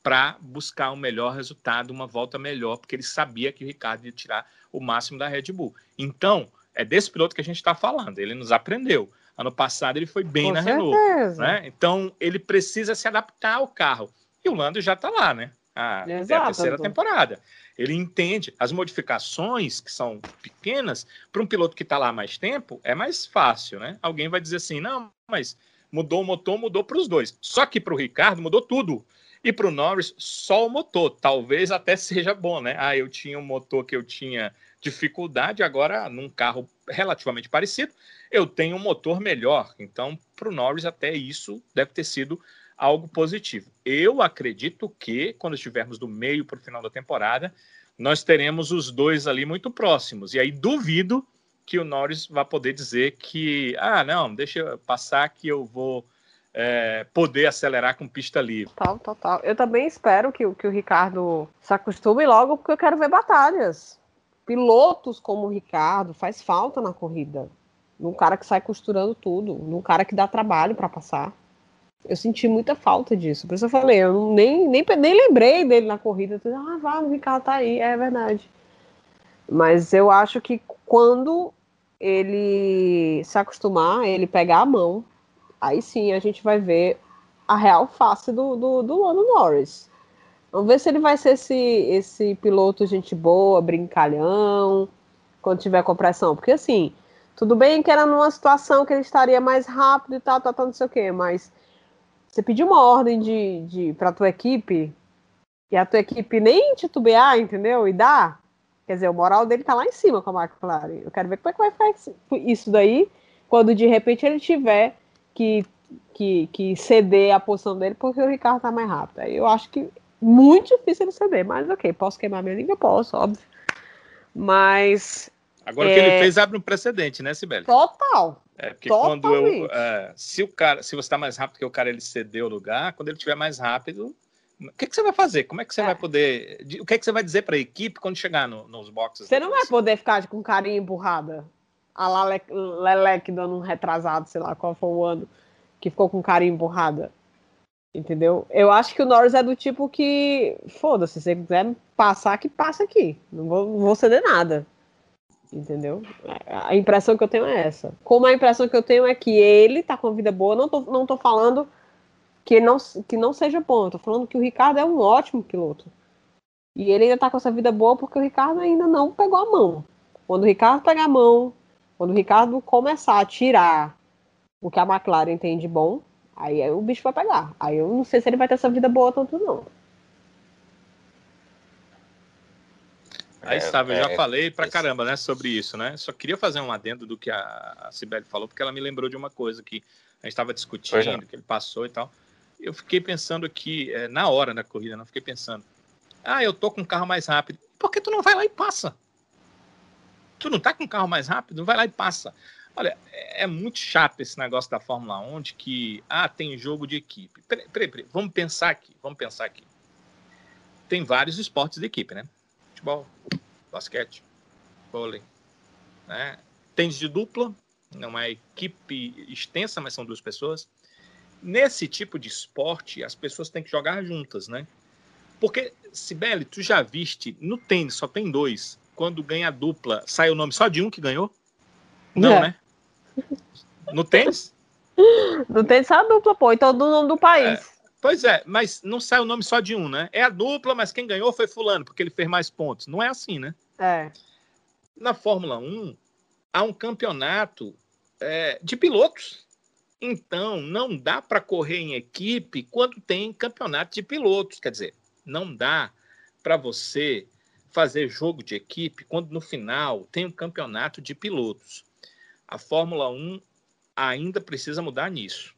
Para buscar um melhor resultado, uma volta melhor, porque ele sabia que o Ricardo ia tirar o máximo da Red Bull. Então, é desse piloto que a gente está falando, ele nos aprendeu. Ano passado ele foi bem Com na certeza. Renault. Né? Então, ele precisa se adaptar ao carro. E o Lando já está lá, né? Ah, é a terceira temporada. Ele entende as modificações que são pequenas para um piloto que está lá mais tempo é mais fácil, né? Alguém vai dizer assim, não, mas mudou o motor, mudou para os dois. Só que para o Ricardo mudou tudo. E para o Norris, só o motor. Talvez até seja bom, né? Ah, eu tinha um motor que eu tinha dificuldade, agora num carro relativamente parecido, eu tenho um motor melhor. Então, para o Norris, até isso deve ter sido algo positivo. Eu acredito que, quando estivermos do meio para o final da temporada, nós teremos os dois ali muito próximos. E aí duvido que o Norris vá poder dizer que, ah, não, deixa eu passar que eu vou é, poder acelerar com pista livre. Total, total. Eu também espero que, que o Ricardo se acostume logo, porque eu quero ver batalhas. Pilotos como o Ricardo faz falta na corrida. Num cara que sai costurando tudo, num cara que dá trabalho para passar. Eu senti muita falta disso. Por isso eu falei, eu nem, nem, nem lembrei dele na corrida. Eu ah, vá, o Ricardo tá aí, é verdade. Mas eu acho que quando ele se acostumar, ele pegar a mão, aí sim a gente vai ver a real face do, do, do Lando Norris. Vamos ver se ele vai ser esse, esse piloto gente boa, brincalhão, quando tiver compressão. Porque assim, tudo bem que era numa situação que ele estaria mais rápido e tal, tal, tal, não sei o quê, mas você pediu uma ordem de, de para tua equipe e a tua equipe nem titubear, entendeu? E dá. Quer dizer, o moral dele tá lá em cima com a McLaren. Eu quero ver como é que vai ficar isso daí quando de repente ele tiver que, que, que ceder a posição dele porque o Ricardo tá mais rápido. Aí eu acho que muito difícil ele ceder, mas ok, posso queimar minha língua? Posso, óbvio. Mas. Agora o que ele é fez abre um precedente, né, Sibeli? Total. É, porque Totalmente. quando eu. É, se o cara, se você está mais rápido que o cara, ele cedeu o lugar, quando ele estiver mais rápido, o que, que você vai fazer? Como é que você é. vai poder. O que, que você vai dizer para a equipe quando chegar no, nos boxes? Você não vai poder ficar com carinha emburrada a lá Leleque dando um retrasado, sei lá qual foi o ano, que ficou com carinho emburrada. Entendeu? Eu acho que o Norris é do tipo que, foda-se, se você quiser passar, que passa aqui. Não vou, não vou ceder nada. Entendeu? A impressão que eu tenho é essa. Como a impressão que eu tenho é que ele tá com a vida boa, não tô, não tô falando que não, que não seja bom, eu tô falando que o Ricardo é um ótimo piloto. E ele ainda tá com essa vida boa porque o Ricardo ainda não pegou a mão. Quando o Ricardo pegar a mão, quando o Ricardo começar a tirar o que a McLaren tem de bom, aí o bicho vai pegar. Aí eu não sei se ele vai ter essa vida boa tanto, não. Aí estava, eu já é, falei pra caramba, né, sobre isso, né? Só queria fazer um adendo do que a, Cibele falou, porque ela me lembrou de uma coisa que a gente estava discutindo, que ele passou e tal. Eu fiquei pensando aqui, é, na hora da corrida, não fiquei pensando, ah, eu tô com um carro mais rápido. Por que tu não vai lá e passa? Tu não tá com um carro mais rápido? Vai lá e passa. Olha, é, é muito chato esse negócio da Fórmula 1 de que, ah, tem jogo de equipe. Peraí, peraí, peraí. vamos pensar aqui, vamos pensar aqui. Tem vários esportes de equipe, né? Futebol, basquete, vôlei, né? Tênis de dupla, não é equipe extensa, mas são duas pessoas. Nesse tipo de esporte, as pessoas têm que jogar juntas, né? Porque, Sibeli, tu já viste, no tênis só tem dois quando ganha a dupla, sai o nome só de um que ganhou? Não, é. né? No tênis? No tênis sai a dupla, pô, então do nome do país. É, pois é, mas não sai o nome só de um, né? É a dupla, mas quem ganhou foi fulano, porque ele fez mais pontos. Não é assim, né? É. Na Fórmula 1, há um campeonato é, de pilotos. Então, não dá para correr em equipe quando tem campeonato de pilotos. Quer dizer, não dá para você fazer jogo de equipe quando no final tem um campeonato de pilotos. A Fórmula 1 ainda precisa mudar nisso.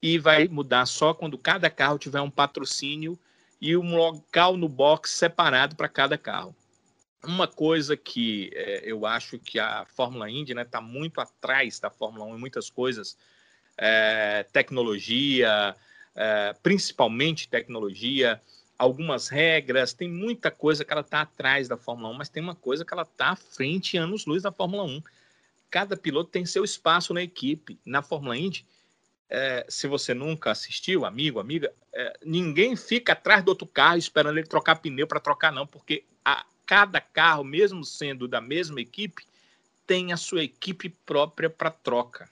E vai mudar só quando cada carro tiver um patrocínio e um local no box separado para cada carro. Uma coisa que é, eu acho que a Fórmula Indy está né, tá muito atrás da Fórmula 1 em muitas coisas, é, tecnologia, é, principalmente tecnologia, algumas regras, tem muita coisa que ela está atrás da Fórmula 1, mas tem uma coisa que ela está à frente anos-luz da Fórmula 1. Cada piloto tem seu espaço na equipe. Na Fórmula Indy, é, se você nunca assistiu, amigo, amiga, é, ninguém fica atrás do outro carro esperando ele trocar pneu para trocar, não, porque a, cada carro, mesmo sendo da mesma equipe, tem a sua equipe própria para troca.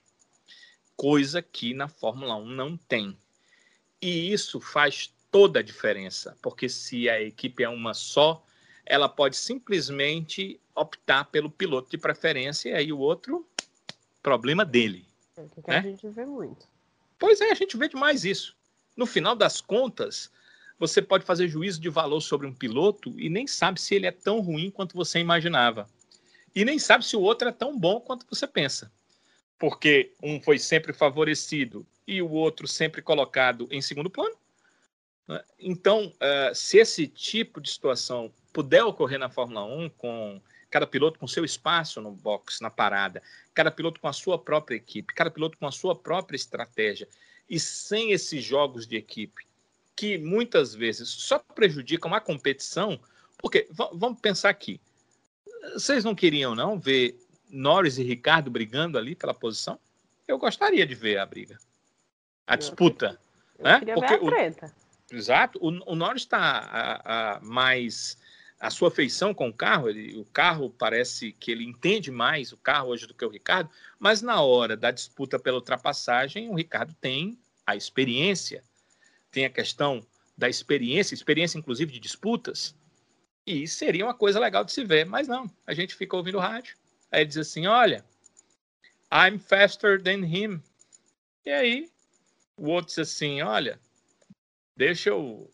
Coisa que na Fórmula 1 não tem. E isso faz toda a diferença, porque se a equipe é uma só, ela pode simplesmente optar pelo piloto de preferência e aí o outro, problema dele. É o que né? a gente vê muito. Pois é, a gente vê demais isso. no final das contas, você pode fazer juízo de valor sobre um piloto e nem sabe se ele é tão ruim quanto você imaginava. E nem sabe se o outro é tão bom quanto você pensa. Porque um foi sempre favorecido e o outro sempre colocado em segundo plano. Né? Então, uh, se esse tipo de situação puder ocorrer na Fórmula 1, com cada piloto com seu espaço no box, na parada, cada piloto com a sua própria equipe, cada piloto com a sua própria estratégia, e sem esses jogos de equipe, que muitas vezes só prejudicam a competição, porque vamos pensar aqui, vocês não queriam não ver Norris e Ricardo brigando ali pela posição? Eu gostaria de ver a briga, a disputa, eu né? Porque o, exato, o, o Norris está mais a sua feição com o carro, ele, o carro parece que ele entende mais o carro hoje do que o Ricardo, mas na hora da disputa pela ultrapassagem, o Ricardo tem a experiência, tem a questão da experiência, experiência inclusive de disputas, e seria uma coisa legal de se ver, mas não, a gente fica ouvindo rádio. Aí diz assim: olha, I'm faster than him. E aí o outro diz assim: olha, deixa eu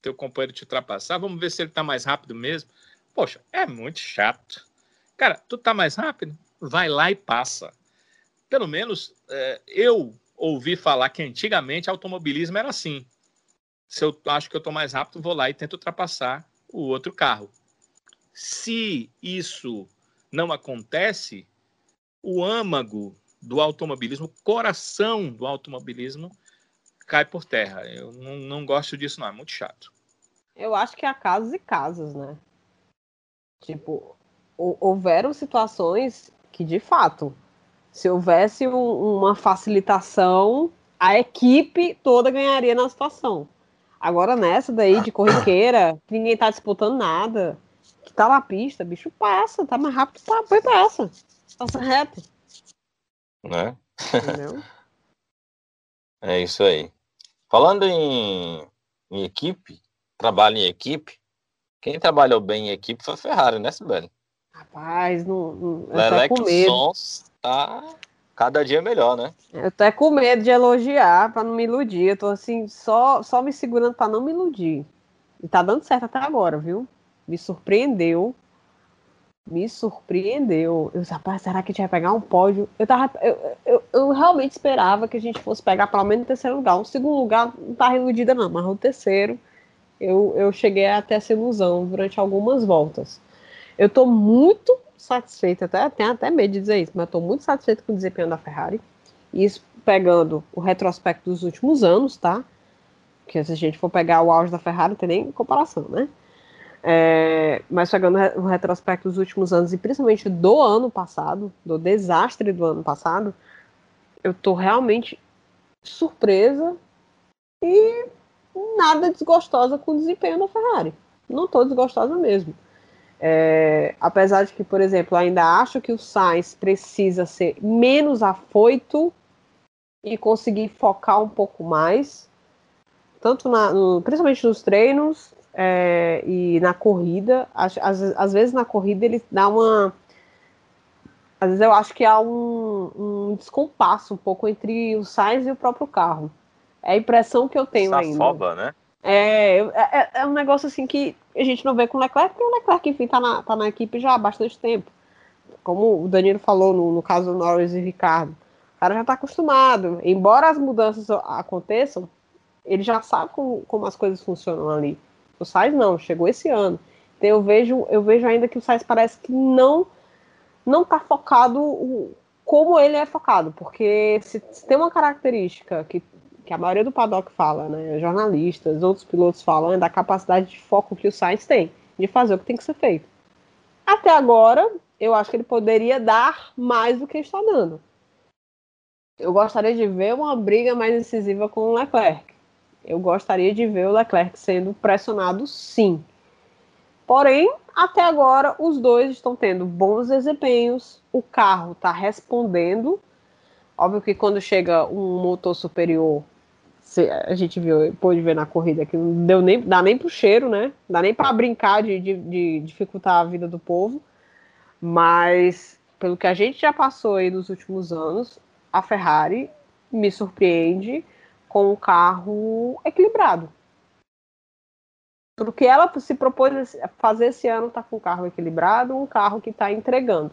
teu companheiro te ultrapassar, vamos ver se ele está mais rápido mesmo. Poxa, é muito chato. Cara, tu tá mais rápido? Vai lá e passa. Pelo menos é, eu ouvi falar que antigamente automobilismo era assim. Se eu acho que eu tô mais rápido, vou lá e tento ultrapassar o outro carro. Se isso não acontece, o âmago do automobilismo, o coração do automobilismo, cai por terra. Eu não, não gosto disso, não. É muito chato. Eu acho que há casos e casos, né? Tipo, houveram situações que, de fato, se houvesse um, uma facilitação, a equipe toda ganharia na situação. Agora, nessa daí de corriqueira, que ninguém tá disputando nada, que tá na pista, bicho, passa, tá mais rápido, tá, põe passa. Passa reto. Né? Entendeu? é isso aí. Falando em, em equipe, trabalho em equipe, quem trabalhou bem em equipe foi a Ferrari, né, Sibeli? Rapaz, não. não Leleco Sons tá cada dia melhor, né? Eu tô é com medo de elogiar para não me iludir. Eu tô assim, só, só me segurando para não me iludir. E tá dando certo até agora, viu? Me surpreendeu me surpreendeu. Eu disse, rapaz, será que a gente vai pegar um pódio? Eu, tava, eu, eu, eu, realmente esperava que a gente fosse pegar pelo menos o terceiro lugar. O segundo lugar não tá iludida, não, mas o terceiro eu, eu cheguei até essa ilusão durante algumas voltas. Eu tô muito satisfeita, até tenho até medo de dizer isso, mas estou muito satisfeita com o desempenho da Ferrari. Isso pegando o retrospecto dos últimos anos, tá? Porque se a gente for pegar o auge da Ferrari, não tem nem comparação, né? É, mas pegando o retrospecto dos últimos anos, e principalmente do ano passado, do desastre do ano passado, eu tô realmente surpresa e nada desgostosa com o desempenho da Ferrari. Não tô desgostosa mesmo. É, apesar de que, por exemplo, ainda acho que o Sainz precisa ser menos afoito e conseguir focar um pouco mais, tanto na, no, principalmente nos treinos, é, e na corrida, às, às, vezes na corrida ele dá uma. Às vezes eu acho que há um, um descompasso um pouco entre o Sainz e o próprio carro. É a impressão que eu tenho Safoba, ainda. né? É, é, é, um negócio assim que a gente não vê com o Leclerc, porque o Leclerc, enfim, tá na, tá na equipe já há bastante tempo. Como o Danilo falou no, no caso do Norris e Ricardo. O cara já tá acostumado. Embora as mudanças aconteçam, ele já sabe como, como as coisas funcionam ali. O Sainz não, chegou esse ano. Então eu vejo, eu vejo ainda que o Sainz parece que não não está focado como ele é focado, porque se, se, tem uma característica que, que a maioria do paddock fala, né, jornalistas, outros pilotos falam, é da capacidade de foco que o Sainz tem, de fazer o que tem que ser feito. Até agora, eu acho que ele poderia dar mais do que está dando. Eu gostaria de ver uma briga mais incisiva com o Leclerc. Eu gostaria de ver o Leclerc sendo pressionado, sim. Porém, até agora, os dois estão tendo bons desempenhos, o carro está respondendo. Óbvio que quando chega um motor superior, a gente viu, pôde ver na corrida que não deu nem, dá nem pro cheiro, né? Dá nem para brincar de, de, de dificultar a vida do povo. Mas, pelo que a gente já passou aí nos últimos anos, a Ferrari me surpreende com um carro equilibrado. Tudo que ela se propôs a fazer esse ano está com um carro equilibrado, um carro que está entregando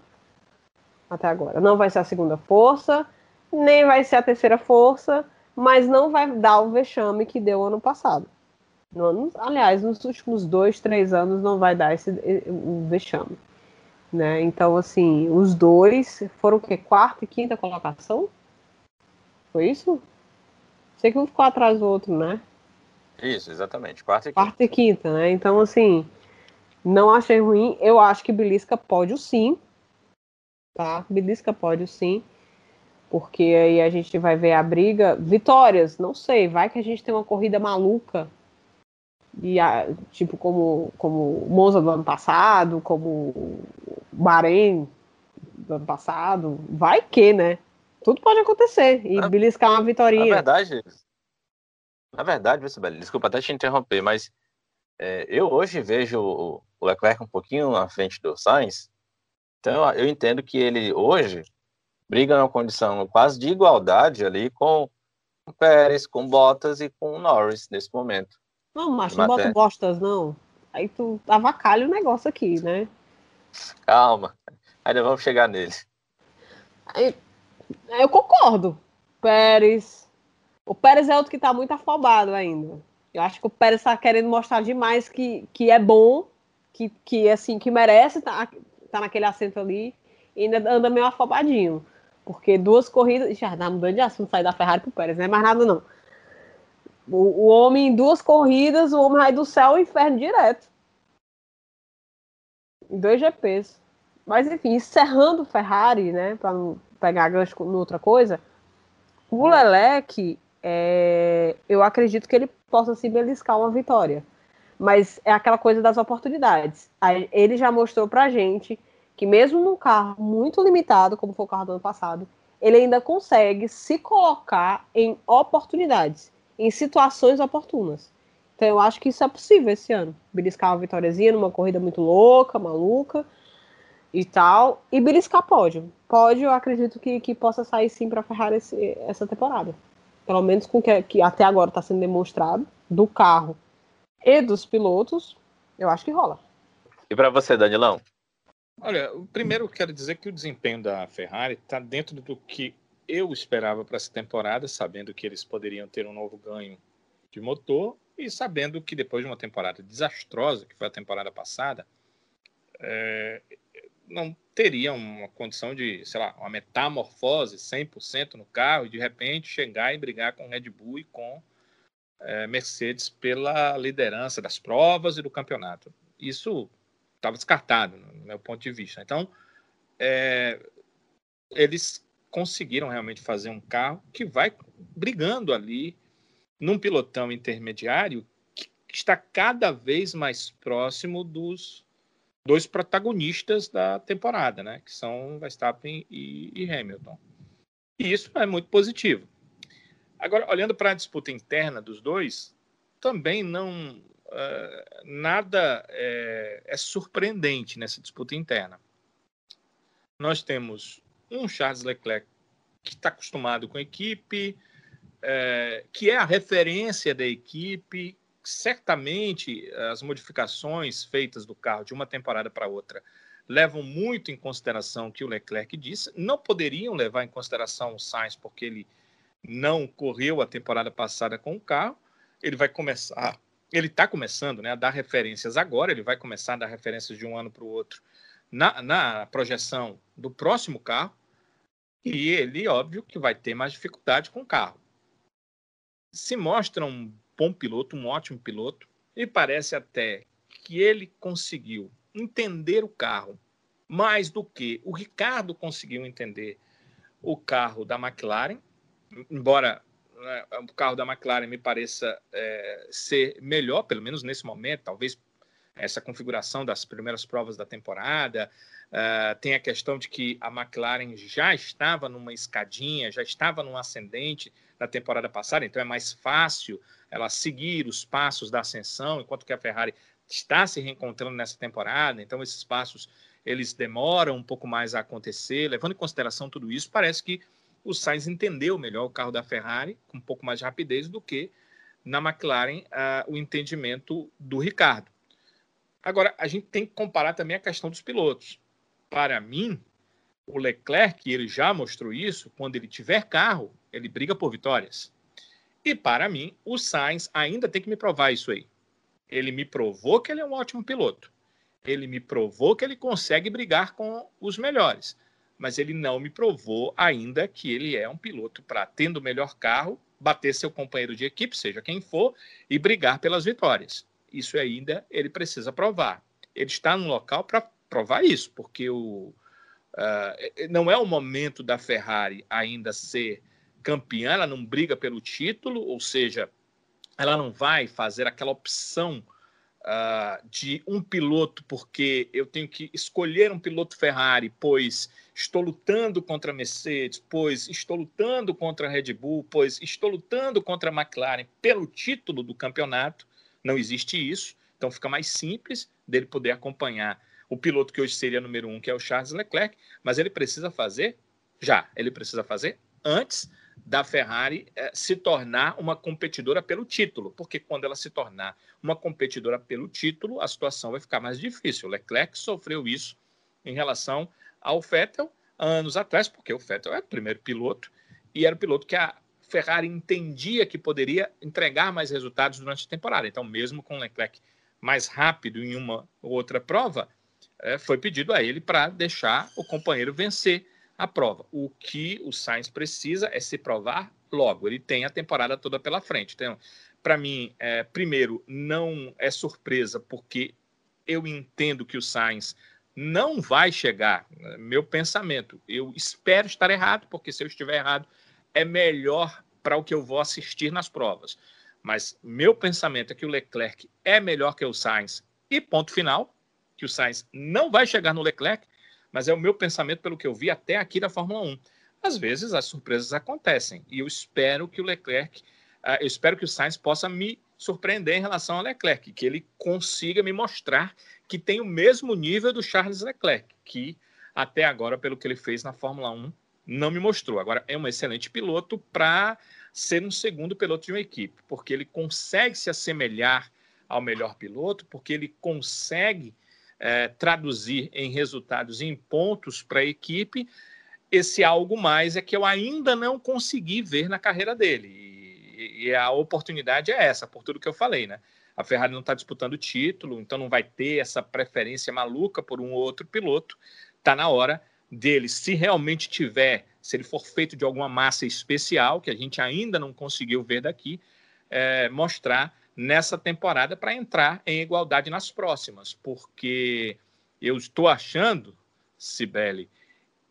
até agora. Não vai ser a segunda força, nem vai ser a terceira força, mas não vai dar o vexame que deu ano passado. No ano, aliás, nos últimos dois, três anos não vai dar esse o vexame. Né? Então, assim, os dois foram o quê? Quarta e quinta colocação? Foi isso? Sei que um ficou atrás do outro, né? Isso, exatamente. Quarta e quinta. Quarta e quinta, né? Então, assim, não achei ruim. Eu acho que Belisca pode sim. Tá? Belisca pode sim. Porque aí a gente vai ver a briga. Vitórias, não sei. Vai que a gente tem uma corrida maluca. E, a, tipo, como, como Monza do ano passado, como Bahrein do ano passado. Vai que, né? Tudo pode acontecer. E beliscar uma vitória. Na verdade, na verdade, Sibeli, desculpa até te interromper, mas é, eu hoje vejo o, Leclerc um pouquinho à frente do Sainz, então eu entendo que ele hoje briga numa condição quase de igualdade ali com o Pérez, com Bottas e com o Norris nesse momento. Não, mas não bota Bottas, não. Aí tu avacalha o negócio aqui, né? Calma, ainda vamos chegar nele. Aí, eu concordo. Pérez, o Pérez é outro que tá muito afobado ainda. Eu acho que o Pérez tá querendo mostrar demais que, que é bom, que, que assim, que merece tá, tá naquele assento ali e ainda anda meio afobadinho. Porque duas corridas. Já dá mudando de assunto sair da Ferrari pro Pérez, não é mais nada, não. O, o homem, em duas corridas, o homem vai do céu ao inferno direto. Em dois GPs. Mas enfim, encerrando Ferrari, né? Não pegar gancho com outra coisa. O Leleque, é, eu acredito que ele possa se beliscar uma vitória. Mas é aquela coisa das oportunidades. Ele já mostrou pra gente que mesmo num carro muito limitado, como foi o carro do ano passado, ele ainda consegue se colocar em oportunidades, em situações oportunas. Então eu acho que isso é possível esse ano. Beliscar uma vitóriazinha numa corrida muito louca, maluca e tal. E beliscar pódio. Pódio eu acredito que, que possa sair sim para Ferrari esse, essa temporada pelo menos com o que, que até agora está sendo demonstrado, do carro e dos pilotos, eu acho que rola. E para você, Danilão? Olha, primeiro eu quero dizer que o desempenho da Ferrari está dentro do que eu esperava para essa temporada, sabendo que eles poderiam ter um novo ganho de motor e sabendo que depois de uma temporada desastrosa, que foi a temporada passada, é, não teria uma condição de, sei lá, uma metamorfose 100% no carro e de repente chegar e brigar com Red Bull e com é, Mercedes pela liderança das provas e do campeonato. Isso estava descartado, no meu ponto de vista. Então, é, eles conseguiram realmente fazer um carro que vai brigando ali num pilotão intermediário que está cada vez mais próximo dos dois protagonistas da temporada, né? Que são Verstappen e, e Hamilton. E isso é muito positivo. Agora, olhando para a disputa interna dos dois, também não uh, nada é, é, surpreendente nessa disputa interna. Nós temos um Charles Leclerc que está acostumado com a equipe, é, que é a referência da equipe, certamente as modificações feitas do carro de uma temporada para outra levam muito em consideração o que o Leclerc disse. Não poderiam levar em consideração o Sainz porque ele não correu a temporada passada com o carro. Ele vai começar, ele está começando né, a dar referências agora, ele vai começar a dar referências de um ano para o outro na, na projeção do próximo carro. E ele, óbvio, que vai ter mais dificuldade com o carro. Se mostra um bom piloto, um ótimo piloto, e parece até que ele conseguiu entender o carro mais do que o Ricardo conseguiu entender o carro da McLaren, embora né, o carro da McLaren me pareça é, ser melhor, pelo menos nesse momento, talvez essa configuração das primeiras provas da temporada. Uh, tem a questão de que a McLaren já estava numa escadinha, já estava num ascendente na temporada passada, então é mais fácil ela seguir os passos da ascensão, enquanto que a Ferrari está se reencontrando nessa temporada, então esses passos eles demoram um pouco mais a acontecer, levando em consideração tudo isso, parece que o Sainz entendeu melhor o carro da Ferrari, com um pouco mais de rapidez do que na McLaren uh, o entendimento do Ricardo. Agora, a gente tem que comparar também a questão dos pilotos. Para mim, o Leclerc, ele já mostrou isso, quando ele tiver carro, ele briga por vitórias. E para mim, o Sainz ainda tem que me provar isso aí. Ele me provou que ele é um ótimo piloto. Ele me provou que ele consegue brigar com os melhores. Mas ele não me provou ainda que ele é um piloto para, tendo o melhor carro, bater seu companheiro de equipe, seja quem for, e brigar pelas vitórias. Isso ainda ele precisa provar. Ele está no local para provar isso, porque o, uh, não é o momento da Ferrari ainda ser campeã, ela não briga pelo título, ou seja, ela não vai fazer aquela opção uh, de um piloto, porque eu tenho que escolher um piloto Ferrari, pois estou lutando contra a Mercedes, pois estou lutando contra a Red Bull, pois estou lutando contra a McLaren pelo título do campeonato. Não existe isso, então fica mais simples dele poder acompanhar o piloto que hoje seria número um, que é o Charles Leclerc, mas ele precisa fazer já, ele precisa fazer antes da Ferrari eh, se tornar uma competidora pelo título, porque quando ela se tornar uma competidora pelo título, a situação vai ficar mais difícil. Leclerc sofreu isso em relação ao Vettel anos atrás, porque o Vettel é o primeiro piloto e era o piloto que a Ferrari entendia que poderia entregar mais resultados durante a temporada. Então, mesmo com o Leclerc mais rápido em uma ou outra prova, é, foi pedido a ele para deixar o companheiro vencer a prova. O que o Sainz precisa é se provar logo. Ele tem a temporada toda pela frente. Então, para mim, é, primeiro, não é surpresa, porque eu entendo que o Sainz não vai chegar. Meu pensamento, eu espero estar errado, porque se eu estiver errado, é melhor para o que eu vou assistir nas provas. Mas meu pensamento é que o Leclerc é melhor que o Sainz e ponto final, que o Sainz não vai chegar no Leclerc, mas é o meu pensamento pelo que eu vi até aqui da Fórmula 1. Às vezes as surpresas acontecem e eu espero que o Leclerc, uh, eu espero que o Sainz possa me surpreender em relação ao Leclerc, que ele consiga me mostrar que tem o mesmo nível do Charles Leclerc, que até agora, pelo que ele fez na Fórmula 1, não me mostrou. Agora, é um excelente piloto para ser um segundo piloto de uma equipe, porque ele consegue se assemelhar ao melhor piloto, porque ele consegue é, traduzir em resultados, em pontos para a equipe. Esse algo mais é que eu ainda não consegui ver na carreira dele. E, e a oportunidade é essa, por tudo que eu falei, né? A Ferrari não está disputando título, então não vai ter essa preferência maluca por um ou outro piloto. Está na hora dele, se realmente tiver, se ele for feito de alguma massa especial, que a gente ainda não conseguiu ver daqui, é, mostrar nessa temporada para entrar em igualdade nas próximas, porque eu estou achando, Sibeli,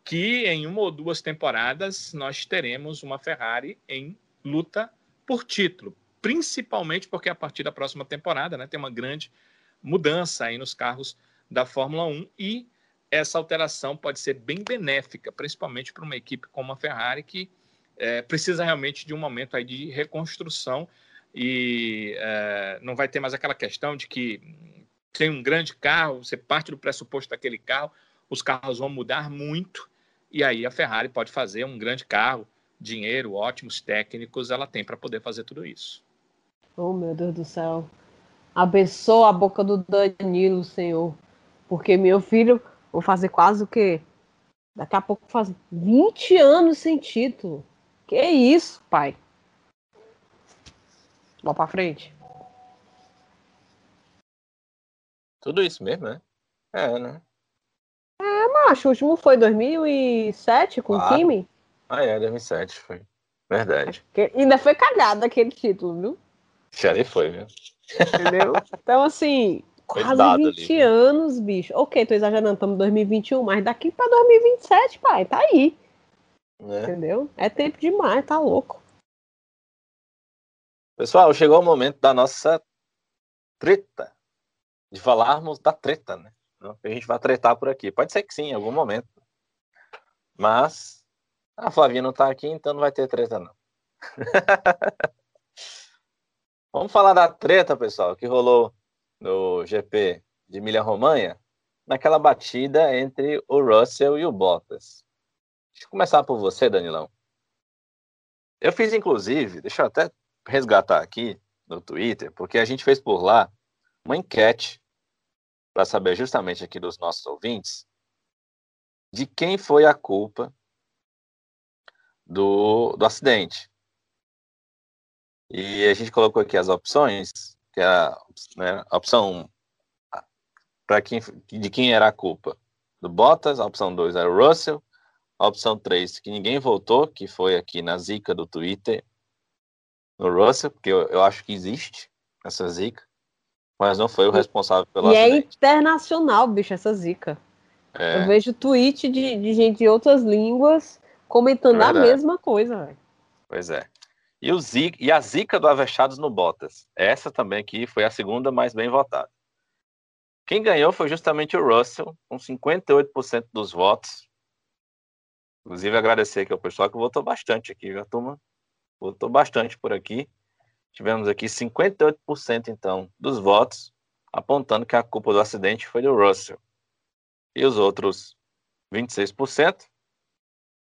que em uma ou duas temporadas nós teremos uma Ferrari em luta por título, principalmente porque a partir da próxima temporada né, tem uma grande mudança aí nos carros da Fórmula 1 e essa alteração pode ser bem benéfica, principalmente para uma equipe como a Ferrari, que é, precisa realmente de um momento aí de reconstrução e é, não vai ter mais aquela questão de que tem um grande carro, você parte do pressuposto daquele carro, os carros vão mudar muito, e aí a Ferrari pode fazer um grande carro, dinheiro, ótimos técnicos, ela tem para poder fazer tudo isso. Oh, meu Deus do céu. Abençoa a boca do Danilo, Senhor. Porque meu filho Vou fazer quase o quê? Daqui a pouco faz 20 anos sem título. Que isso, pai? Vamos pra frente. Tudo isso mesmo, né? É, né? É, macho, o último foi 2007 com o Kimi. Ah, é, 2007 foi. Verdade. Que ainda foi cagado aquele título, viu? Já nem foi, viu? Entendeu? Então, assim, Quase dado 20 ali, né? anos, bicho. Ok, tô exagerando, estamos em 2021, mas daqui pra 2027, pai, tá aí. É. Entendeu? É tempo demais, tá louco. Pessoal, chegou o momento da nossa treta. De falarmos da treta, né? A gente vai tretar por aqui. Pode ser que sim, em algum momento. Mas a Flavinha não tá aqui, então não vai ter treta, não. Vamos falar da treta, pessoal, que rolou no GP de Emília-Romanha, naquela batida entre o Russell e o Bottas. Deixa eu começar por você, Danilão. Eu fiz, inclusive, deixa eu até resgatar aqui no Twitter, porque a gente fez por lá uma enquete para saber justamente aqui dos nossos ouvintes de quem foi a culpa do, do acidente. E a gente colocou aqui as opções, que é a, né, a opção para quem de quem era a culpa do Bottas, a opção 2 era o Russell, a opção 3 que ninguém votou, que foi aqui na zica do Twitter, no Russell, porque eu, eu acho que existe essa zica, mas não foi o responsável pelo e é acidente. É internacional, bicho, essa zica. É. Eu vejo tweet de, de gente de outras línguas comentando é a mesma coisa, velho. Pois é. E, o zica, e a zica do Avechados no Bottas. Essa também aqui foi a segunda mais bem votada. Quem ganhou foi justamente o Russell, com 58% dos votos. Inclusive, agradecer aqui ao pessoal que votou bastante aqui, viu, turma? Votou bastante por aqui. Tivemos aqui 58%, então, dos votos, apontando que a culpa do acidente foi do Russell. E os outros 26%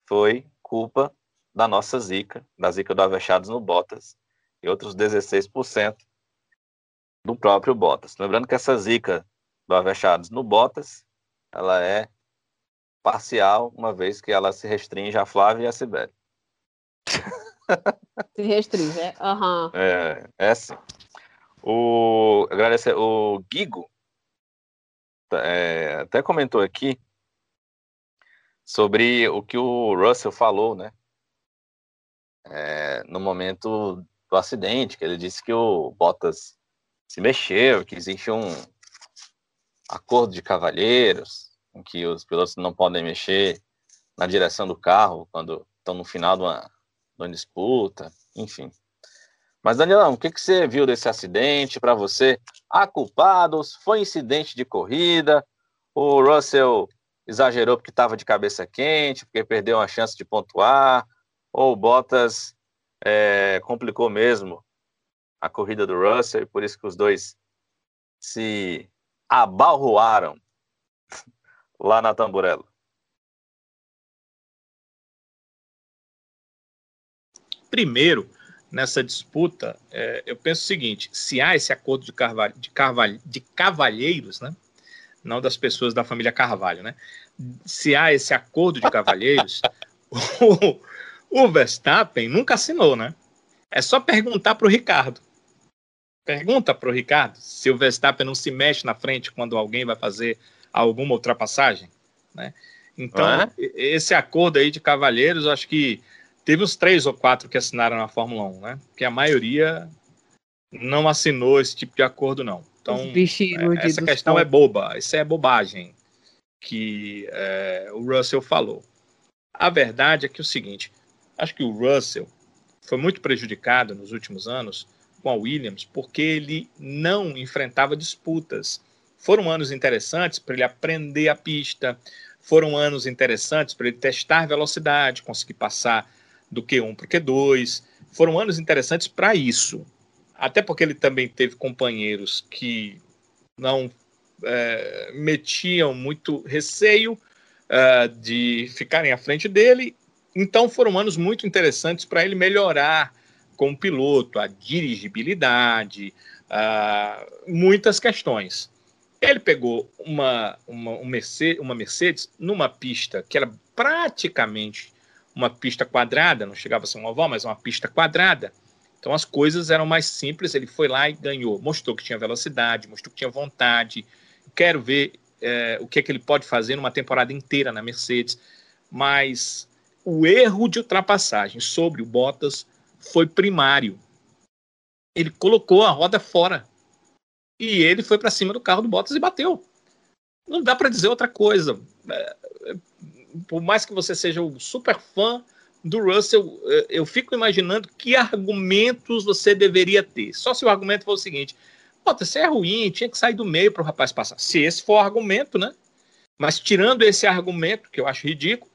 foi culpa da nossa zica, da zica do Avechados no Bottas, e outros 16% do próprio Bottas. Lembrando que essa zica do Avechados no Bottas, ela é parcial, uma vez que ela se restringe a Flávia e a Sibeli. Se restringe, é? Uhum. É, é sim. O, agradecer, o Guigo é, até comentou aqui sobre o que o Russell falou, né? É, no momento do acidente, que ele disse que o Bottas se mexeu, que existe um, acordo de cavalheiros, em que os pilotos não podem mexer na direção do carro quando estão no final de uma, uma disputa, enfim. Mas, Danielão, o que, que você viu desse acidente para você? Há culpados? Foi incidente de corrida? O Russell exagerou porque estava de cabeça quente, porque perdeu uma chance de pontuar? Ou o Bottas é, complicou mesmo a corrida do Russell e por isso que os dois se abalroaram lá na Tamburello? Primeiro, nessa disputa, é, eu penso o seguinte: se há esse acordo de, carvalho, de, carvalho, de cavalheiros, né? não das pessoas da família Carvalho, né? Se há esse acordo de cavalheiros, o, o Verstappen nunca assinou, né? É só perguntar para o Ricardo. Pergunta para o Ricardo se o Verstappen não se mexe na frente quando alguém vai fazer alguma ultrapassagem, né? Então, é? esse acordo aí de cavalheiros, acho que teve uns três ou quatro que assinaram na Fórmula 1, né? Porque a maioria não assinou esse tipo de acordo, não. Então, é, essa questão é boba, isso é bobagem que é, o Russell falou. A verdade é que é o seguinte, acho que o Russell foi muito prejudicado nos últimos anos com a Williams, porque ele não enfrentava disputas. Foram anos interessantes para ele aprender a pista, foram anos interessantes para ele testar velocidade, conseguir passar do Q1 para o Q2. Foram anos interessantes para isso. Até porque ele também teve companheiros que não é, metiam muito receio é, de ficarem à frente dele. Então foram anos muito interessantes para ele melhorar como piloto, a dirigibilidade, uh, muitas questões. Ele pegou uma, uma, um Mercedes, uma Mercedes numa pista que era praticamente uma pista quadrada, não chegava a ser um oval, mas uma pista quadrada. Então as coisas eram mais simples. Ele foi lá e ganhou, mostrou que tinha velocidade, mostrou que tinha vontade. Quero ver é, o que, é que ele pode fazer numa temporada inteira na Mercedes. Mas o erro de ultrapassagem sobre o Bottas foi primário. Ele colocou a roda fora. E ele foi para cima do carro do Bottas e bateu. Não dá para dizer outra coisa. Por mais que você seja um super fã do Russell, é, eu fico imaginando que argumentos você deveria ter. Só se o argumento for o seguinte: Bottas, você é ruim, tinha que sair do meio para o rapaz passar. Se esse for o argumento, né? Mas tirando esse argumento, que eu acho ridículo,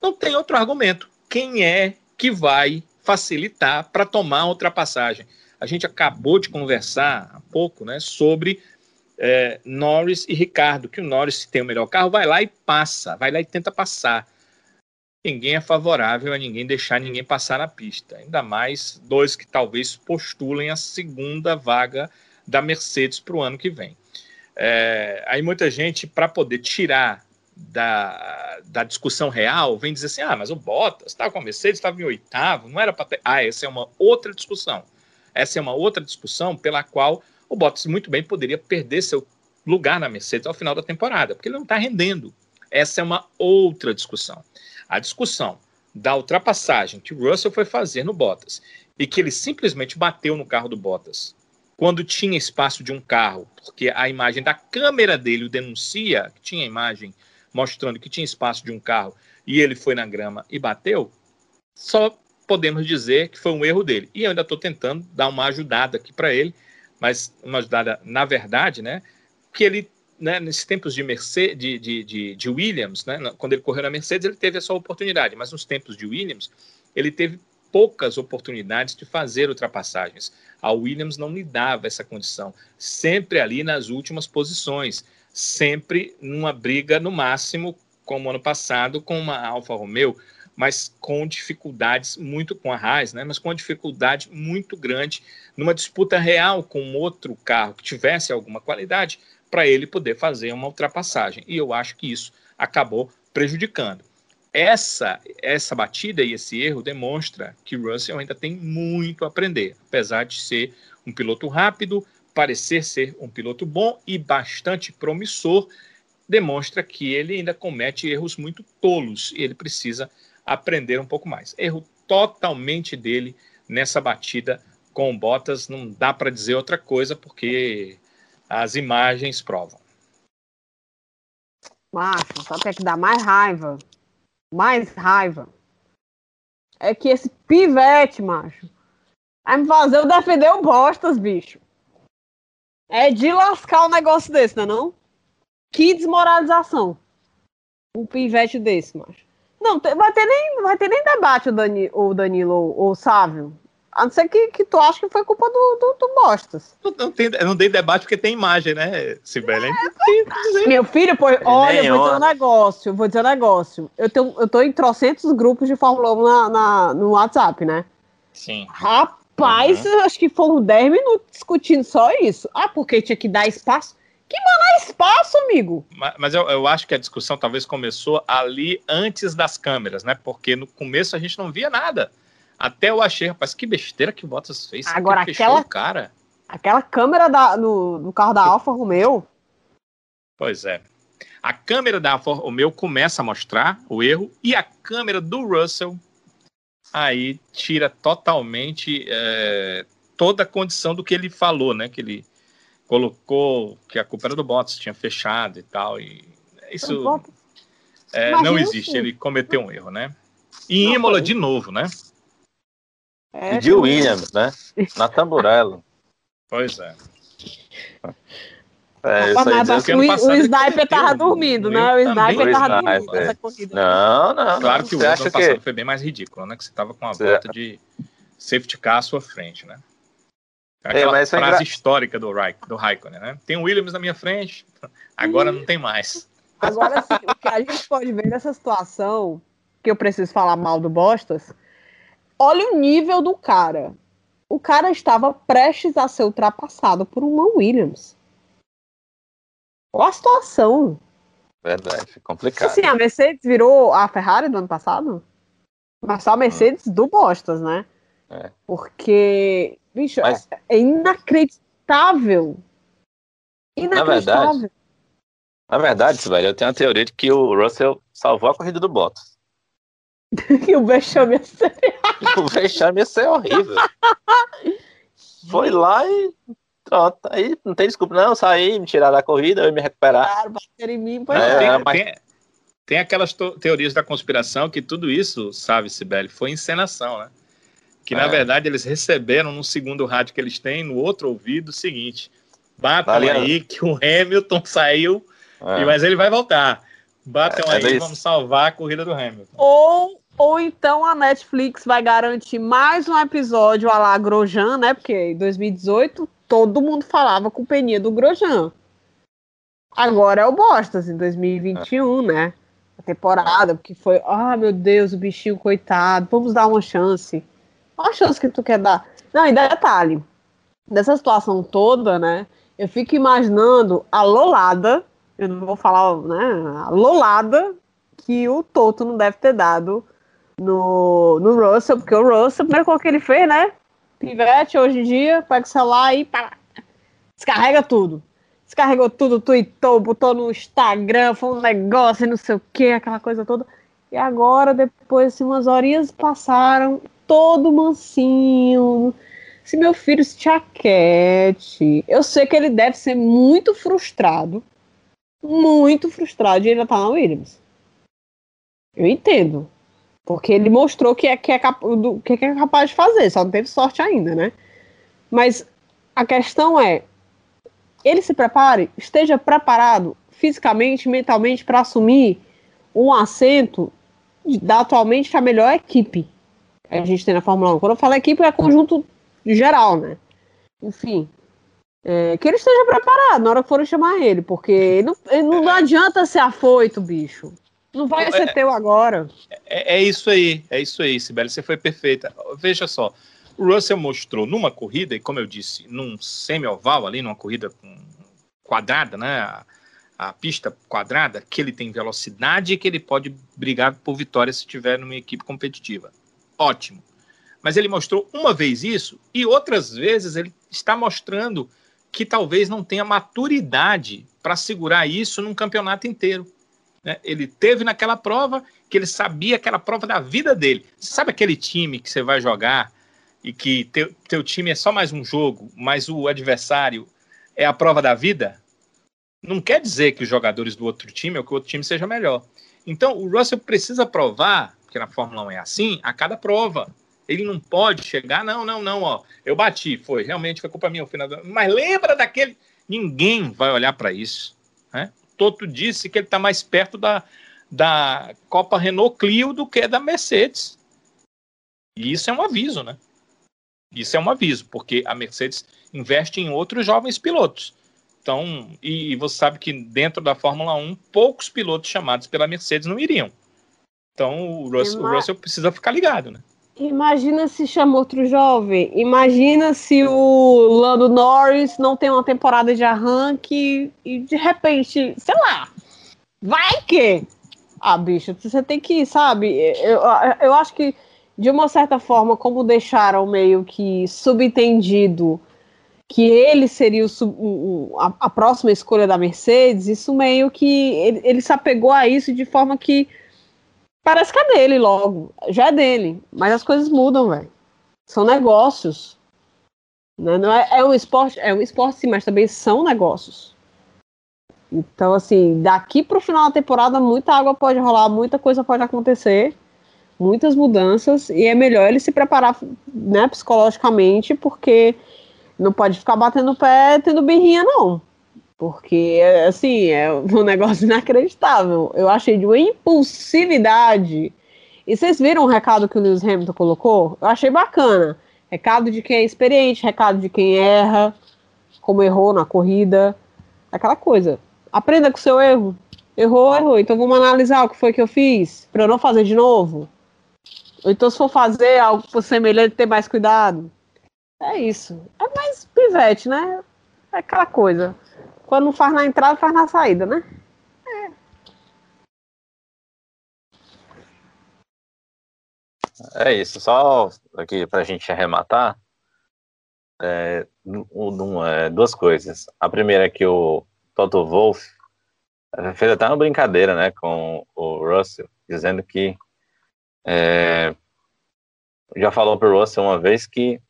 não tem outro argumento. Quem é que vai facilitar para tomar a ultrapassagem. A gente acabou de conversar há pouco né, sobre é, Norris e Ricardo, que o Norris, se tem o melhor carro, vai lá e passa, vai lá e tenta passar. ninguém é favorável a ninguém deixar ninguém passar na pista. Ainda mais dois que talvez postulem a segunda vaga da Mercedes para o ano que vem. É, aí muita gente, para poder tirar da, da discussão real, vem dizer assim: ah, mas o Bottas estava com a Mercedes, estava em oitavo, não era para ter. Ah, essa é uma outra discussão. Essa é uma outra discussão pela qual o Bottas muito bem poderia perder seu lugar na Mercedes ao final da temporada, porque ele não está rendendo. Essa é uma outra discussão. A discussão da ultrapassagem que o Russell foi fazer no Bottas e que ele simplesmente bateu no carro do Bottas quando tinha espaço de um carro, porque a imagem da câmera dele o denuncia, que tinha imagem mostrando que tinha espaço de um carro e ele foi na grama e bateu, só podemos dizer que foi um erro dele. E eu ainda estou tentando dar uma ajudada aqui para ele, mas uma ajudada na verdade, né? Que ele né, nesses tempos de, Mercedes, de, de, de, de, Williams, né, quando ele correu na Mercedes, ele teve essa oportunidade, mas nos tempos de Williams, ele teve poucas oportunidades de fazer ultrapassagens. A Williams não lhe dava essa condição, sempre ali nas últimas posições, sempre numa briga no máximo, como ano passado, com uma Alfa Romeo, mas com dificuldades muito com a Haas, né? Mas com uma dificuldade muito grande numa disputa real com outro carro que tivesse alguma qualidade, para ele poder fazer uma ultrapassagem. E eu acho que isso acabou prejudicando. Essa, essa batida e esse erro demonstra que Russell ainda tem muito a aprender, apesar de ser um piloto rápido, parecer ser um piloto bom e bastante promissor, demonstra que ele ainda comete erros muito tolos e ele precisa aprender um pouco mais. Erro totalmente dele nessa batida com Bottas, não dá para dizer outra coisa, porque as imagens provam. Macho, o que é que dá mais raiva? Mais raiva. É que esse pivete, macho, vai me fazer eu defender o Bostas, bicho. É de lascar um negócio desse, não é não? Que desmoralização. Um pivete desse, macho. Não, vai ter nem, vai ter nem debate o, Dani, o Danilo ou o Sávio. A não ser que, que tu acha que foi culpa do, do, do Bostas. Não, não, tem, não dei debate porque tem imagem, né, Sibeli? É, meu filho, pô, olha, eu vou dizer um negócio, vou dizer um negócio. Eu, tenho, eu tô em trocentos grupos de Fórmula 1 na, na, no WhatsApp, né? Sim. Rapaz, uhum. acho que foram 10 minutos discutindo só isso. Ah, porque tinha que dar espaço. Que mandar espaço, amigo? Mas, mas eu, eu, acho que a discussão talvez começou ali antes das câmeras, né? Porque no começo a gente não via nada. Até eu achei, rapaz, que besteira que o Bottas fez. Agora, aquela, cara. aquela câmera da, no, no carro da Alfa Romeo. Pois é. A câmera da Alfa Romeo começa a mostrar o erro e a câmera do Russell aí tira totalmente é, toda a condição do que ele falou, né? Que ele colocou que a culpa era do Bottas, tinha fechado e tal. E isso é, não existe. Ele cometeu um erro, né? E em Imola de novo, né? É, e de Williams, né? Na tamburela. Pois é. É, isso aí o, o Sniper tava dormindo, né? O Sniper tava dormindo nessa corrida. Não, não. Claro que o ano passado que... foi bem mais ridículo, né? Que você tava com uma você... volta de safety car à sua frente, né? É, Aquela é, frase engra... histórica do, Raik, do Raikkonen, né? Tem o Williams na minha frente, agora não tem mais. Agora sim, o que a gente pode ver nessa situação, que eu preciso falar mal do Bostas, Olha o nível do cara. O cara estava prestes a ser ultrapassado por uma Williams. Olha a situação. Verdade, complicado. Sim, a Mercedes virou a Ferrari do ano passado, mas só a Mercedes hum. do Bostas, né? É. Porque, bicho, mas... é, é inacreditável. Inacreditável. Na verdade, na verdade, velho, eu tenho a teoria de que o Russell salvou a corrida do Bottas. e o vexame ia ser. o vexame ia ser horrível. Foi lá e pronto. Aí não tem desculpa, não. Sair, me tirar da corrida, eu me recuperar. Claro, bater em mim, pois é. Tem, mas... tem, tem, aquelas teorias da conspiração que tudo isso, sabe, Sibeli, foi encenação, né? Que é. na verdade eles receberam no segundo rádio que eles têm, no outro ouvido, o seguinte: batam aí que o Hamilton saiu, é. mas ele vai voltar. Batam é, aí, é vamos salvar a corrida do Hamilton. Ou, ou então a Netflix vai garantir mais um episódio a lá Grosjean, né? Porque em 2018 todo mundo falava com penia do Grosjean. Agora é o Bostas, em 2021, é. né? a temporada, porque foi, ah, meu Deus, o bichinho coitado, vamos dar uma chance. Qual a chance que tu quer dar? Não, e detalhe, dessa situação toda, né, eu fico imaginando a lolada, eu não vou falar, né, a lolada que o Toto não deve ter dado no, no Russell, porque o Russell, primeiro coisa que ele fez, né, pivete hoje em dia, pega o celular e pá, descarrega tudo descarregou tudo, tweetou, botou no Instagram, foi um negócio, não sei o que, aquela coisa toda. E agora, depois, assim, umas horinhas passaram, todo mansinho. Se meu filho se chaquete. Eu sei que ele deve ser muito frustrado. Muito frustrado de ainda estar na Williams. Eu entendo. Porque ele mostrou que é, que, é cap, do, que é capaz de fazer, só não teve sorte ainda, né? Mas a questão é, ele se prepare, esteja preparado fisicamente, mentalmente para assumir um assento da atualmente a melhor equipe a gente tem na Fórmula 1. Quando eu falo equipe, é conjunto geral, né? Enfim. É, que ele esteja preparado na hora que forem chamar ele, porque não, não adianta ser afoito, bicho. Não vai é, ser teu agora. É, é, isso aí, é isso aí, Sibeli, você foi perfeita. Veja só, o Russell mostrou numa corrida, e como eu disse, num semi-oval ali, numa corrida quadrada, né? A, a, pista quadrada, que ele tem velocidade e que ele pode brigar por vitória se estiver numa equipe competitiva. Ótimo. Mas ele mostrou uma vez isso e outras vezes ele está mostrando que talvez não tenha maturidade para segurar isso num campeonato inteiro. Né? Ele teve naquela prova que ele sabia aquela prova da vida dele. Você sabe aquele time que você vai jogar e que teu, teu time é só mais um jogo, mas o adversário é a prova da vida, não quer dizer que os jogadores do outro time ou que o outro time seja melhor. Então, o Russell precisa provar, porque na Fórmula 1 é assim, a cada prova. Ele não pode chegar, não, não, não, ó, eu bati, foi, realmente foi culpa minha. Final do... Mas lembra daquele. Ninguém vai olhar para isso. Né? Toto disse que ele está mais perto da, da Copa Renault Clio do que da Mercedes. E isso é um aviso, né? Isso é um aviso, porque a Mercedes investe em outros jovens pilotos. Então, e, e você sabe que dentro da Fórmula 1, poucos pilotos chamados pela Mercedes não iriam. Então, o Russell, Ima... o Russell precisa ficar ligado, né? Imagina se chama outro jovem. Imagina se o Lando Norris não tem uma temporada de arranque e de repente, sei lá, vai que. Ah, bicho, você tem que, sabe? Eu, eu acho que de uma certa forma, como deixaram meio que subentendido que ele seria o, a, a, próxima escolha da Mercedes, isso meio que ele, ele se apegou a isso de forma que parece que é dele logo, já é dele, mas as coisas mudam, velho. São negócios. Né? Não é, é um esporte, é um esporte sim, mas também são negócios. Então, assim, daqui para o final da temporada, muita água pode rolar, muita coisa pode acontecer muitas mudanças e é melhor ele se preparar né, psicologicamente, porque não pode ficar batendo o pé tendo birrinha, não. Porque, assim, é um negócio inacreditável. Eu achei de uma impulsividade. E vocês viram o recado que o Lewis Hamilton colocou? Eu achei bacana. Recado de quem é experiente, recado de quem erra, como errou na corrida. Aquela coisa. Aprenda com o seu erro. Errou, errou. Então vamos analisar o que foi que eu fiz para eu não fazer de novo. Ou então, se for fazer algo semelhante, ter mais cuidado. É isso. É mais pivete, né? É aquela coisa. Quando não faz na entrada, faz na saída, né? É. É isso. Só aqui para a gente arrematar. É, é, duas coisas. A primeira é que o Toto Wolff fez até uma brincadeira né, com o Russell, dizendo que é, já falou para o Russell uma vez que,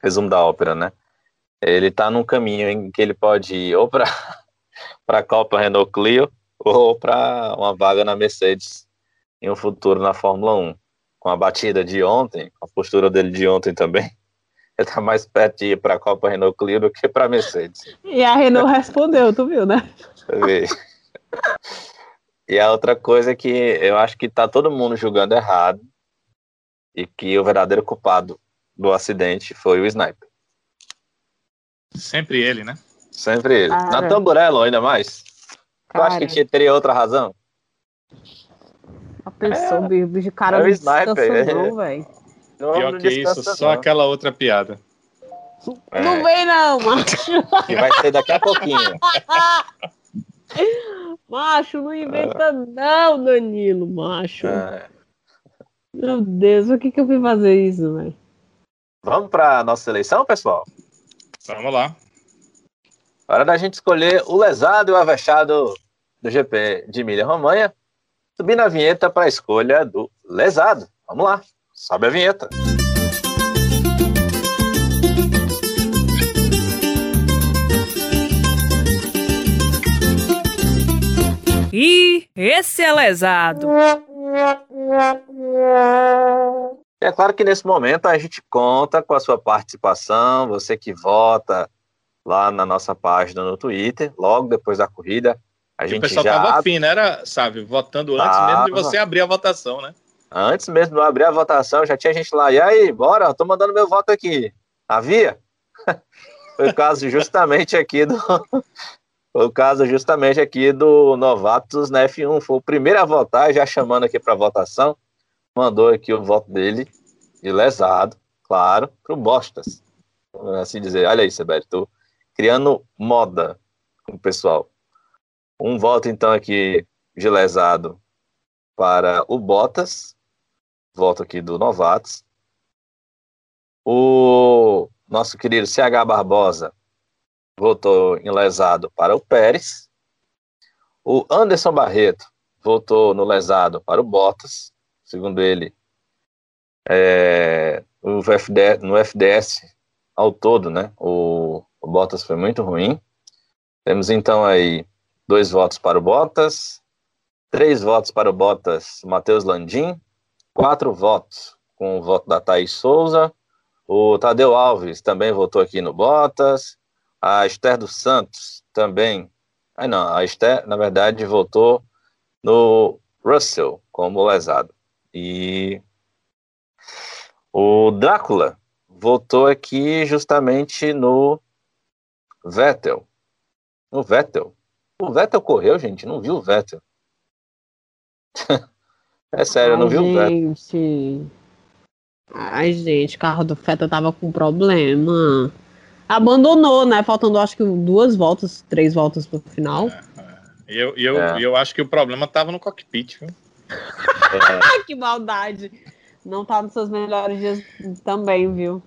resumo da ópera, né? Ele está num caminho em que ele pode ir ou para a Copa Renault Clio ou para uma vaga na Mercedes em um futuro na Fórmula 1. Com a batida de ontem, a postura dele de ontem também, ele está mais perto de ir para a Copa Renault Clio do que para a Mercedes. E a Renault respondeu, tu viu, né? E a outra coisa é que eu acho que tá todo mundo julgando errado e que o verdadeiro culpado do acidente foi o Sniper. Sempre ele, né? Sempre ele. Cara. Na Tamburello, ainda mais. Tu acha que teria outra razão? A pessoa, é, bicho, cara é não sniper, não, velho. Pior que isso, só aquela outra piada. É. Não vem não, macho. Que vai ser daqui a pouquinho. macho, não inventa é. não, Danilo, macho. É. Meu Deus, o que que eu fui fazer isso, velho? Vamos para nossa seleção, pessoal? Vamos lá. Hora da gente escolher o lesado e o avexado do GP de Milha Romanha. Subindo a vinheta para a escolha do lesado. Vamos lá, sobe a vinheta. E esse é lesado. É claro que nesse momento a gente conta com a sua participação, você que vota lá na nossa página no Twitter, logo depois da corrida. A gente o pessoal já tava afim, né? Era, sabe, votando antes tava... mesmo de você abrir a votação, né? Antes mesmo de eu abrir a votação, já tinha gente lá. E aí, bora, tô mandando meu voto aqui. Havia? Foi o caso justamente aqui do. Foi o caso justamente aqui do Novatos na F1. Foi o primeiro a votar, já chamando aqui para votação. Mandou aqui o voto dele, de lesado, claro, pro Bostas. Assim dizer, olha aí, Sebete, tô criando moda com o pessoal. Um voto, então, aqui de lesado para o Bottas. Voto aqui do Novatos. O nosso querido CH Barbosa votou em lesado para o Pérez. O Anderson Barreto votou no lesado para o Bottas. Segundo ele, é, o FD, no FDS ao todo, né, o, o Bottas foi muito ruim. Temos então aí dois votos para o Bottas, três votos para o Bottas, Matheus Landim, quatro votos com o voto da Thaís Souza, o Tadeu Alves também votou aqui no Bottas, a Esther dos Santos também. Ah, não, a Esther, na verdade, votou no Russell como lesado. E o Drácula votou aqui justamente no Vettel. No Vettel. O Vettel correu, gente, não viu o Vettel. é sério, Ai, não viu gente. o Vettel. Ai, gente, o carro do Vettel tava com problema abandonou, né? Faltando acho que duas voltas, três voltas pro final. É, é. E eu, eu, é. eu acho que o problema tava no cockpit, viu? É. que maldade. Não tá nos seus melhores dias também, viu?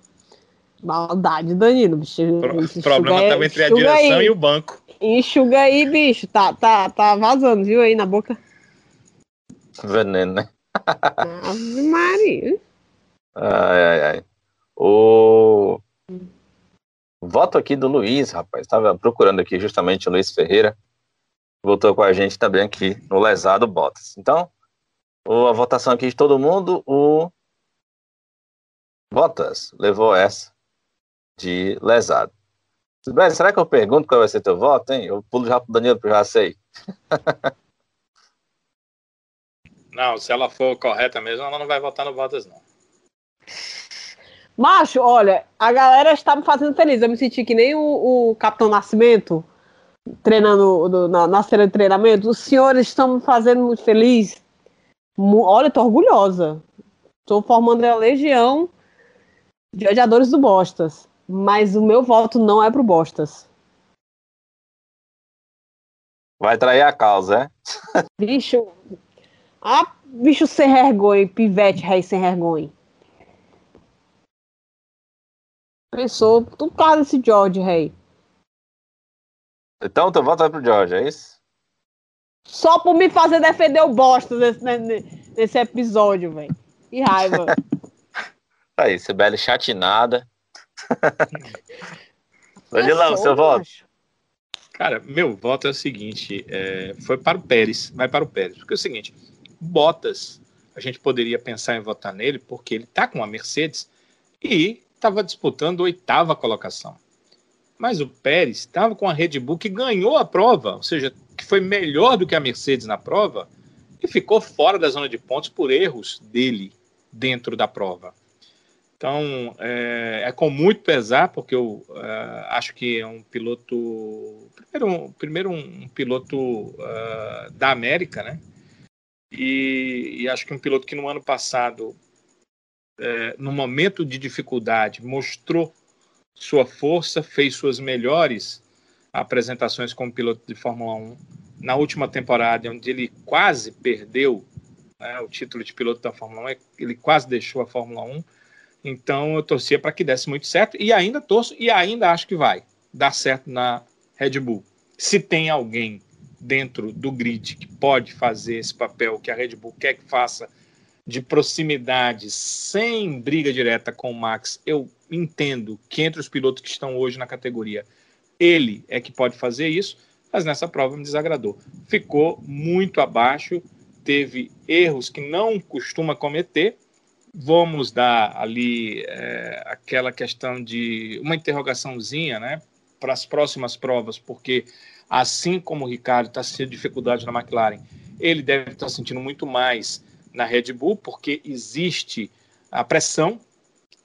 Maldade, Danilo. Bicho, o problema aí, tava entre a direção aí. e o banco. Enxuga aí, bicho. Tá, tá, tá vazando, viu? Aí na boca. Veneno, né? Ave Maria. Ai, ai, ai. O... Voto aqui do Luiz, rapaz. Estava procurando aqui justamente o Luiz Ferreira. Voltou com a gente também aqui no Lesado Botas. Então, a votação aqui de todo mundo, o Botas levou essa de lesado. Bem, será que eu pergunto qual vai ser teu voto, hein? Eu pulo já pro Danilo, porque eu já sei. não, se ela for correta mesmo, ela não vai votar no Botas, não. Macho, olha, a galera está me fazendo feliz. Eu me senti que nem o, o Capitão Nascimento treinando do, na, na cena de treinamento. Os senhores estão me fazendo muito feliz. Olha, tô orgulhosa. Estou formando a legião de odiadores do Bostas. Mas o meu voto não é pro Bostas. Vai trair a causa, é? Bicho. Ah, bicho sem vergonha, pivete rei sem vergonha. Pensou, tudo por causa desse George, rei. Então, teu voto vai pro George, é isso? Só por me fazer defender o bosta nesse, nesse episódio, velho. Que raiva. Aí, Sibeli chatinada. Danilão, seu voto. Cara, meu voto é o seguinte: é, foi para o Pérez, vai para o Pérez. Porque é o seguinte: Bottas, a gente poderia pensar em votar nele, porque ele tá com a Mercedes e estava disputando a oitava colocação. Mas o Pérez estava com a Red Bull que ganhou a prova, ou seja, que foi melhor do que a Mercedes na prova, e ficou fora da zona de pontos por erros dele dentro da prova. Então, é, é com muito pesar, porque eu é, acho que é um piloto. Primeiro, primeiro um, piloto uh, da América, né? E, e, acho que um piloto que no ano passado, é, no momento de dificuldade, mostrou sua força, fez suas melhores apresentações como piloto de Fórmula 1 na última temporada, onde ele quase perdeu né, o título de piloto da Fórmula 1, ele quase deixou a Fórmula 1. Então eu torcia para que desse muito certo e ainda torço e ainda acho que vai dar certo na Red Bull. Se tem alguém dentro do grid que pode fazer esse papel que a Red Bull quer que faça de proximidade, sem briga direta com o Max, eu entendo que entre os pilotos que estão hoje na categoria, ele é que pode fazer isso, mas nessa prova me desagradou. Ficou muito abaixo, teve erros que não costuma cometer. Vamos dar ali é, aquela questão de uma interrogaçãozinha, né, para as próximas provas, porque assim como o Ricardo está sentindo dificuldade na McLaren, ele deve estar sentindo muito mais na Red Bull, porque existe a pressão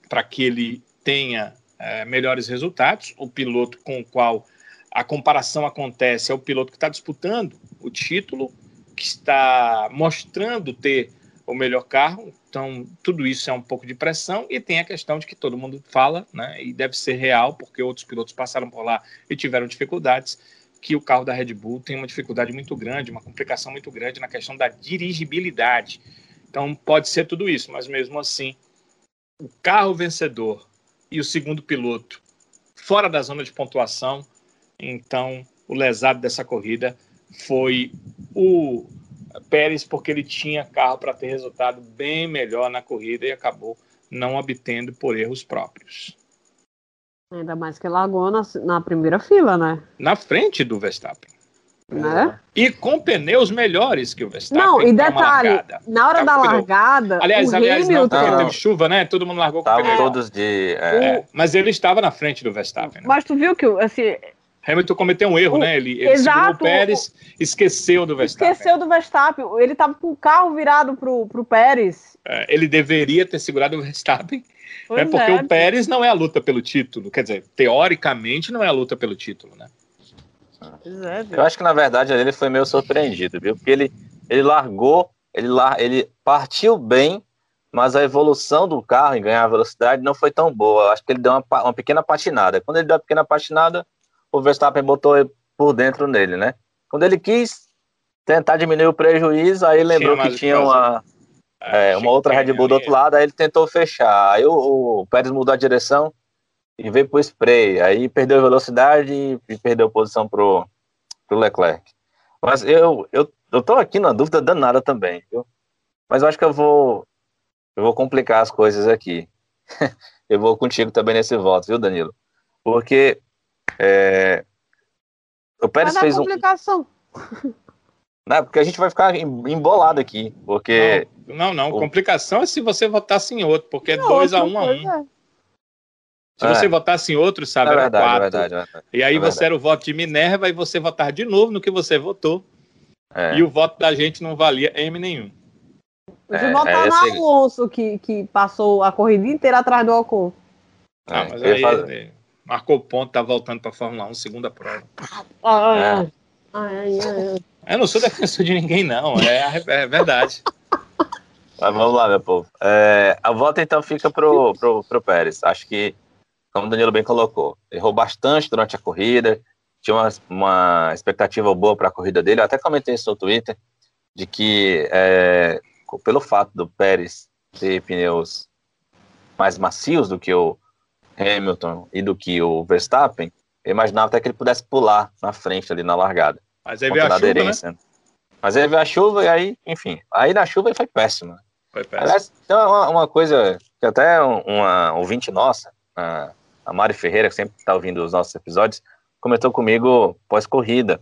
para que ele tenha é, melhores resultados. O piloto com o qual a comparação acontece é o piloto que está disputando o título, que está mostrando ter o melhor carro. Então, tudo isso é um pouco de pressão. E tem a questão de que todo mundo fala, né, e deve ser real, porque outros pilotos passaram por lá e tiveram dificuldades, que o carro da Red Bull tem uma dificuldade muito grande, uma complicação muito grande na questão da dirigibilidade. Então, pode ser tudo isso, mas mesmo assim, o carro vencedor e o segundo piloto fora da zona de pontuação. Então, o lesado dessa corrida foi o Pérez, porque ele tinha carro para ter resultado bem melhor na corrida e acabou não obtendo por erros próprios. Ainda mais que largou na, na primeira fila, né? Na frente do Verstappen. Né? E com pneus melhores que o Verstappen. Não, e detalhe, na hora da largada. Aliás, aliás, Hamilton... não, porque teve chuva, né? Todo mundo largou com pneu. todos de. É... É, mas ele estava na frente do Verstappen. Né? Mas tu viu que assim. Hamilton cometeu um erro, o... né? Ele, ele Exato, o Pérez, esqueceu do Verstappen. Esqueceu do Verstappen. Ele estava com o carro virado pro, pro Pérez. É, ele deveria ter segurado o Verstappen. é porque o Pérez não é a luta pelo título. Quer dizer, teoricamente não é a luta pelo título, né? É, eu acho que na verdade ele foi meio surpreendido, viu? Porque ele, ele largou, ele, lar, ele partiu bem, mas a evolução do carro em ganhar velocidade não foi tão boa. Eu acho que ele deu uma, uma pequena patinada. Quando ele deu uma pequena patinada, o Verstappen botou por dentro nele, né? Quando ele quis tentar diminuir o prejuízo, aí lembrou tinha que tinha uma, é, uma outra Red Bull do outro lado, aí ele tentou fechar. Aí o, o Pérez mudou a direção e veio pro spray. Aí perdeu velocidade e perdeu posição pro, pro Leclerc. Mas eu, eu, eu tô aqui na dúvida danada também, viu? Mas eu acho que eu vou, eu vou complicar as coisas aqui. eu vou contigo também nesse voto, viu, Danilo? Porque é, o Pérez fez complicação. um. Não, porque a gente vai ficar embolado aqui. Porque. Não, não, não. O... complicação é se você votasse em outro, porque é 2 a 1 um a 1 um. É. Se é. você votasse em outro, sabe, é verdade, era quatro. É verdade, é verdade, e aí é você era o voto de Minerva e você votar de novo no que você votou. É. E o voto da gente não valia M nenhum. Eu votar no Alonso, que, que passou a corrida inteira atrás do Ocon. Ah, mas aí ele marcou ponto, tá voltando pra Fórmula 1, segunda prova. Ah, eu não sou defensor de ninguém, não. É, é verdade. Mas vamos lá, meu povo. É, a volta então fica pro, pro, pro Pérez. Acho que como o Danilo bem colocou. Errou bastante durante a corrida, tinha uma, uma expectativa boa para a corrida dele. Eu até comentei isso no Twitter, de que é, pelo fato do Pérez ter pneus mais macios do que o Hamilton e do que o Verstappen, eu imaginava até que ele pudesse pular na frente ali na largada. Mas aí veio a chuva, né? Mas aí veio a chuva e aí, enfim, aí na chuva ele foi péssimo. Foi péssimo. Aliás, tem uma, uma coisa que até uma ouvinte nossa, a Mari Ferreira, que sempre está ouvindo os nossos episódios, comentou comigo pós-corrida,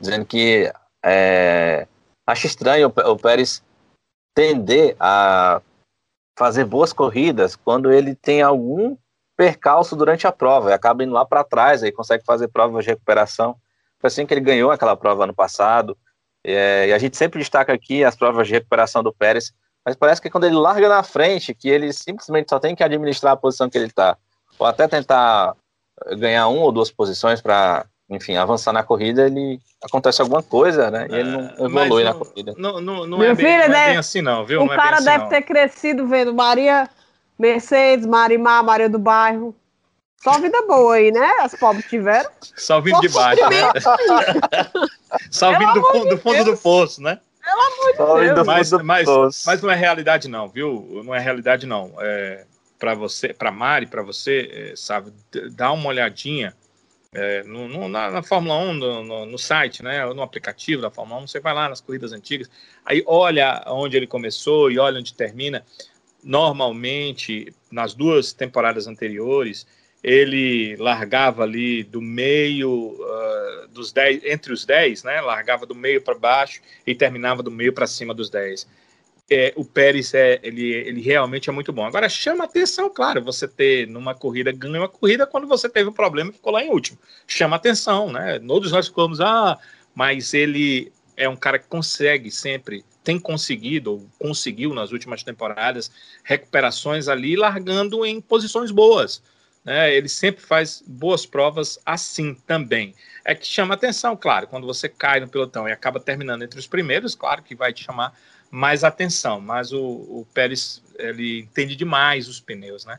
dizendo que é, acha estranho o, o Pérez tender a fazer boas corridas quando ele tem algum percalço durante a prova e acaba indo lá para trás, aí consegue fazer provas de recuperação. Foi assim que ele ganhou aquela prova ano passado. É, e a gente sempre destaca aqui as provas de recuperação do Pérez, mas parece que quando ele larga na frente, que ele simplesmente só tem que administrar a posição que ele está, ou até tentar ganhar uma ou duas posições para enfim, avançar na corrida, ele acontece alguma coisa, né? E ele não é, evolui na corrida. Não, não, não, é, bem, filho, não é bem assim, não, viu? O é cara assim, deve não. ter crescido vendo Maria Mercedes, Marimar, Maria do Bairro. Só vida boa aí, né? As pobres tiveram. Só vindo de baixo, né? Só vindo do, do fundo do poço, né? Pelo amor de Deus. Mas, mas, mas não é realidade, não, viu? Não é realidade, não. É, para você, para Mari, para você, é, sabe, dá uma olhadinha é, no, no, na, na, Fórmula 1, no, no, no, site, né, no aplicativo da Fórmula 1, você vai lá nas corridas antigas, aí olha onde ele começou e olha onde termina. Normalmente, nas duas temporadas anteriores, ele largava ali do meio uh, dos 10, entre os 10, né? Largava do meio para baixo e terminava do meio para cima dos 10. É, o Pérez é, ele, ele realmente é muito bom. Agora chama atenção, claro, você ter numa corrida, ganhou uma corrida quando você teve um problema e ficou lá em último. Chama atenção, né? Todos nós ficamos, ah, mas ele é um cara que consegue sempre, tem conseguido, ou conseguiu nas últimas temporadas, recuperações ali, largando em posições boas né, ele sempre faz boas provas assim também. É que chama atenção, claro, quando você cai no pelotão e acaba terminando entre os primeiros, claro que vai te chamar mais atenção, mas o, o Pérez, ele entende demais os pneus, né?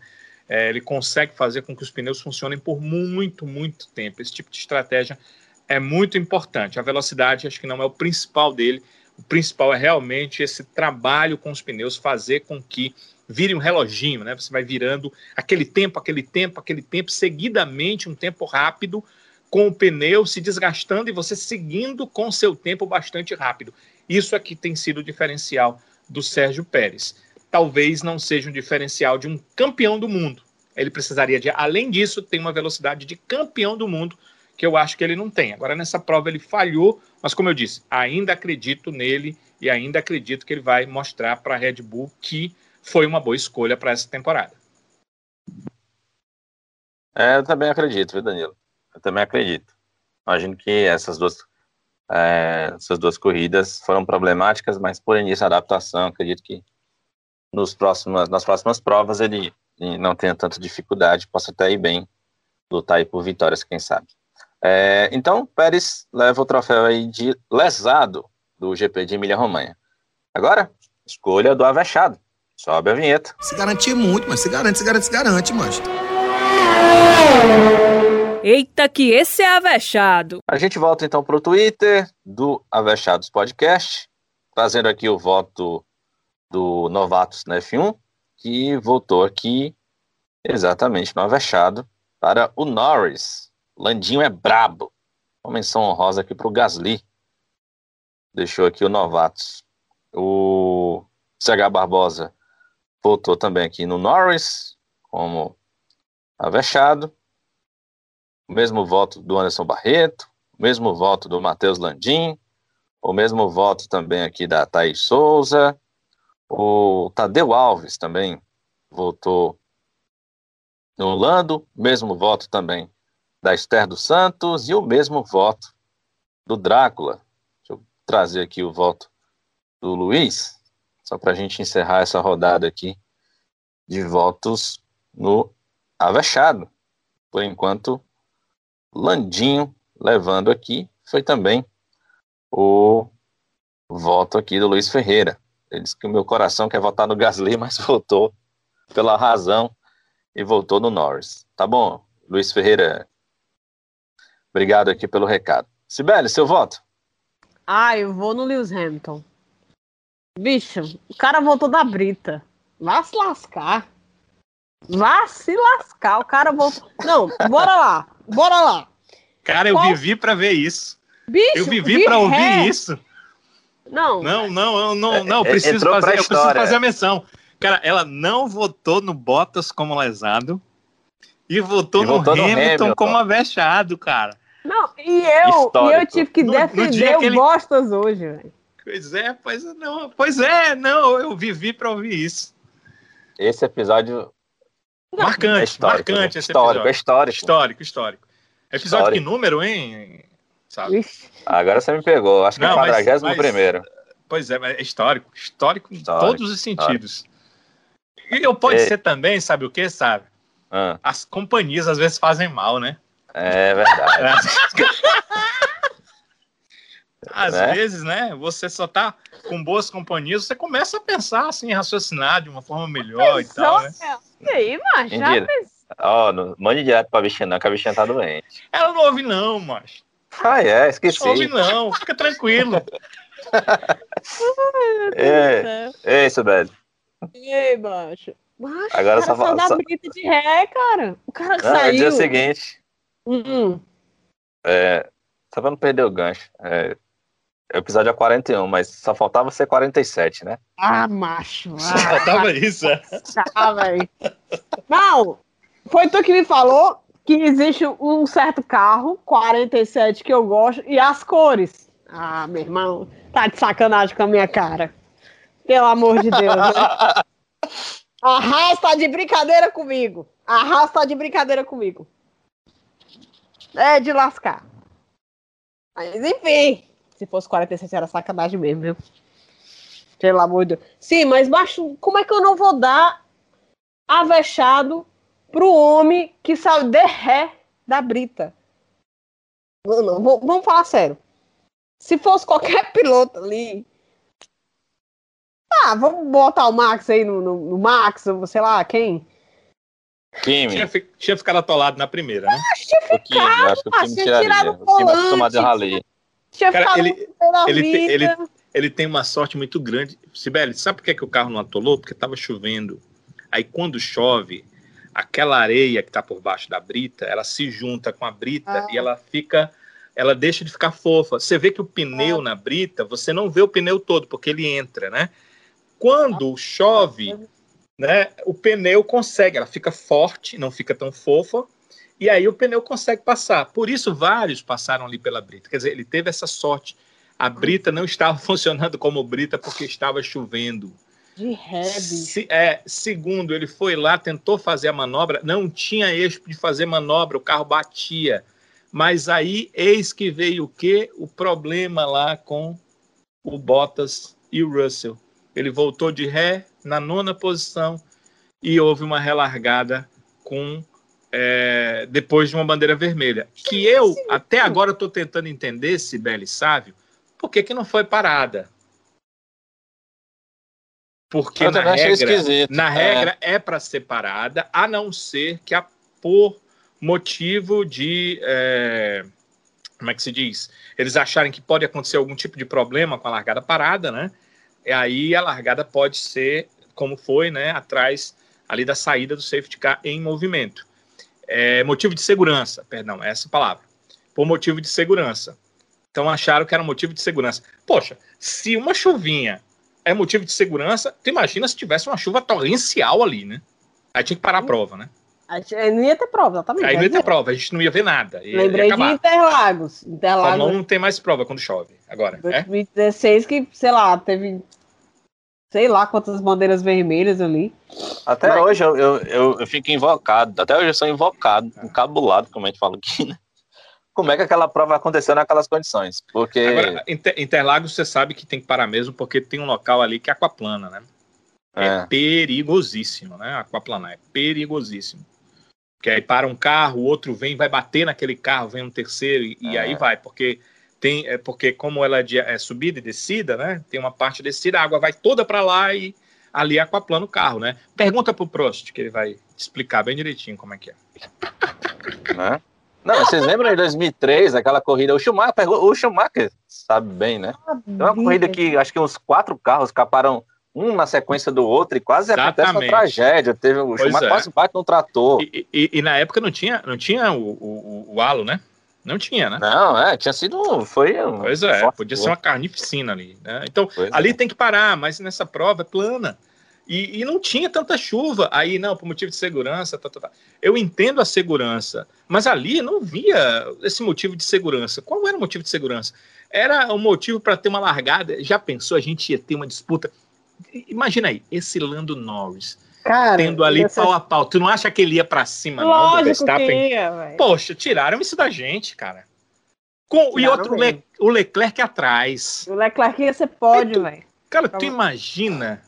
É, ele consegue fazer com que os pneus funcionem por muito, muito tempo. Esse tipo de estratégia é muito importante. A velocidade, acho que não é o principal dele, o principal é realmente esse trabalho com os pneus, fazer com que vire um reloginho, né? Você vai virando aquele tempo, aquele tempo, aquele tempo, seguidamente, um tempo rápido, com o pneu se desgastando e você seguindo com seu tempo bastante rápido. Isso aqui tem sido o diferencial do Sérgio Pérez. Talvez não seja um diferencial de um campeão do mundo. Ele precisaria de, além disso, ter uma velocidade de campeão do mundo, que eu acho que ele não tem. Agora, nessa prova, ele falhou, mas como eu disse, ainda acredito nele e ainda acredito que ele vai mostrar para a Red Bull que foi uma boa escolha para essa temporada. É, eu também acredito, viu, Danilo? Eu também acredito. Imagino que essas duas, é, essas duas corridas foram problemáticas, mas por início da adaptação, acredito que nos próximos, nas próximas provas ele, ele não tenha tanta dificuldade, possa até ir bem, lutar aí por vitórias, quem sabe. É, então, Pérez leva o troféu aí de lesado do GP de Emília-Romanha. Agora, escolha do Avechado. Sobe a vinheta. Se garantir muito, mas se garante, se garante, se garante, mas. Eita, que esse é avexado. A gente volta então para o Twitter do Avechados Podcast, trazendo aqui o voto do Novatos na F1, que votou aqui exatamente no Avechado para o Norris. Landinho é brabo. Uma menção honrosa aqui para o Gasly. Deixou aqui o Novatos. O CH Barbosa votou também aqui no Norris, como avexado. O mesmo voto do Anderson Barreto, o mesmo voto do Matheus Landim, o mesmo voto também aqui da Thaís Souza, o Tadeu Alves também votou no Lando, mesmo voto também da Esther dos Santos e o mesmo voto do Drácula. Deixa eu trazer aqui o voto do Luiz só para a gente encerrar essa rodada aqui de votos no Avechado. Por enquanto, Landinho levando aqui foi também o voto aqui do Luiz Ferreira. Ele disse que o meu coração quer votar no Gasly, mas votou pela razão e votou no Norris. Tá bom, Luiz Ferreira? Obrigado aqui pelo recado. Sibeli, seu voto? Ah, eu vou no Lewis Hamilton. Bicho, o cara voltou da brita. Vá se lascar. Vá se lascar. O cara voltou. Não, bora lá. Bora lá. Cara, eu Qual... vivi para ver isso. Bicho, eu vivi para ouvir ré. isso. Não. Não, não, não, não, é, preciso fazer, eu preciso fazer a menção. Cara, ela não votou no Bottas como lesado e votou, e no, votou Hamilton no, Hamilton como avexado, cara. Não, e eu, e eu tive que defender no, no o ele... Bottas hoje, velho. Pois é, pois não, pois é, não, eu vivi para ouvir isso. Esse episódio marcante, é histórico, marcante né? esse histórico, episódio. É histórico, histórico, histórico. Episódio histórico. que número, hein? Sabe? Agora você me pegou, acho que não, é o 41 primeiro. Pois é, é histórico, histórico, em todos os sentidos. Histórico. E pode ser também, sabe o que, sabe? Ah. As companhias às vezes fazem mal, né? É verdade. Às né? vezes, né? Você só tá com boas companhias, você começa a pensar assim, raciocinar de uma forma melhor e tal, né? E aí, macho? Ó, oh, mande direto pra bichinha não, que a bichinha tá doente. Ela não ouve não, macho. Ah, é, esqueci. Não ouve não, fica tranquilo. Ai, é, isso, velho. Ei, macho. Macho, Agora o cara só, da brita de ré, cara. O cara não, saiu. É o seguinte. Hum. É, só pra não perder o gancho. É, o episódio é 41, mas só faltava ser 47, né? Ah, macho. Ah, só faltava isso, é? Ah, velho. Não, foi tu que me falou que existe um certo carro, 47, que eu gosto, e as cores. Ah, meu irmão, tá de sacanagem com a minha cara. Pelo amor de Deus, né? A Haas tá de brincadeira comigo. A Haas tá de brincadeira comigo. É de lascar. Mas enfim, se fosse 47 era sacanagem mesmo, viu? Pelo amor de Deus. Sim, mas baixo, como é que eu não vou dar avexado pro homem que sabe de ré da brita? Não, não, vamos falar sério. Se fosse qualquer piloto ali. Ah, vamos botar o Max aí no, no, no Max, ou sei lá, quem? Kimi. Tinha, tinha ficado atolado na primeira, né? Acho que tinha ficado, acho que o time tinha tirado o volante. O time acostumado a rally. Tinha Cara, ficado ele, ele, tem, ele, ele tem uma sorte muito grande. Sibeli, sabe por que, que o carro não atolou? Porque estava chovendo. Aí quando chove, aquela areia que está por baixo da brita, ela se junta com a brita ah. e ela fica ela deixa de ficar fofa. Você vê que o pneu ah. na brita, você não vê o pneu todo, porque ele entra, né? Quando ah. chove, né, o pneu consegue, ela fica forte, não fica tão fofa, e aí o pneu consegue passar. Por isso, vários passaram ali pela brita. Quer dizer, ele teve essa sorte. A brita não estava funcionando como brita porque estava chovendo. De Se, é, segundo, ele foi lá, tentou fazer a manobra, não tinha eixo de fazer manobra, o carro batia. Mas aí, eis que veio o quê? O problema lá com o Bottas e o Russell. Ele voltou de ré na nona posição e houve uma relargada com é, depois de uma bandeira vermelha. Que eu, até agora, estou tentando entender, Sibeli Sávio, por que, que não foi parada? Porque na regra, na é. regra é, é para ser parada, a não ser que a, por motivo de. É, como é que se diz? Eles acharem que pode acontecer algum tipo de problema com a largada parada, né? E aí a largada pode ser, como foi, né? Atrás ali da saída do safety car em movimento é, motivo de segurança, perdão, é essa palavra. Por motivo de segurança. Então acharam que era motivo de segurança. Poxa, se uma chuvinha é motivo de segurança, tu imagina se tivesse uma chuva torrencial ali, né? Aí tinha que parar a hum. prova, né? Aí não ia ter prova, exatamente. Aí não ia ter prova, a gente não ia ver nada. Ia, Lembrei ia de Interlagos. Interlagos. Fórmula 1 não tem mais prova quando chove. Agora. 2016 é? que, sei lá, teve sei lá quantas bandeiras vermelhas ali. Até Mas... hoje eu, eu, eu, eu, fico invocado, até hoje eu sou invocado, encabulado, como a gente fala aqui, né? Como é que aquela prova aconteceu naquelas condições? Porque. Agora, Interlagos você sabe que tem que parar mesmo, porque tem um local ali que é aquaplana, né? É, é perigosíssimo, né? Aquaplanar é perigosíssimo. Porque aí para um carro, o outro vem, vai bater naquele carro, vem um terceiro, e, é. e aí vai, porque tem é porque como ela é, de, é subida e descida, né? Tem uma parte descida, a água vai toda para lá e ali é aquaplana o carro, né? Pergunta pro Prost que ele vai explicar bem direitinho como é que é. Né? Não, vocês lembram em 2003, aquela corrida, o Schumacher, o Schumacher sabe bem, né? Tem uma corrida que acho que uns quatro carros escaparam um na sequência do outro e quase Exatamente. acontece uma tragédia. Teve, o pois Schumacher é. quase bate no trator. E, e, e, na época não tinha, não tinha o, o, o halo, né? Não tinha, né? Não, é, tinha sido. Foi. Um pois é, podia ser uma carnificina ali. Né? Então, pois ali é. tem que parar, mas nessa prova é plana. E, e não tinha tanta chuva. Aí, não, por motivo de segurança. Tá, tá, tá. Eu entendo a segurança, mas ali não via esse motivo de segurança. Qual era o motivo de segurança? Era o motivo para ter uma largada. Já pensou, a gente ia ter uma disputa. Imagina aí, esse Lando Norris Cara, tendo ali essa... pau a pau. Tu não acha que ele ia pra cima, Lógico não, do Verstappen? Que ia, Poxa, tiraram isso da gente, cara. Com, e outro, Le, o Leclerc atrás. O Leclerc ia ser pódio, velho. Cara, tu imagina.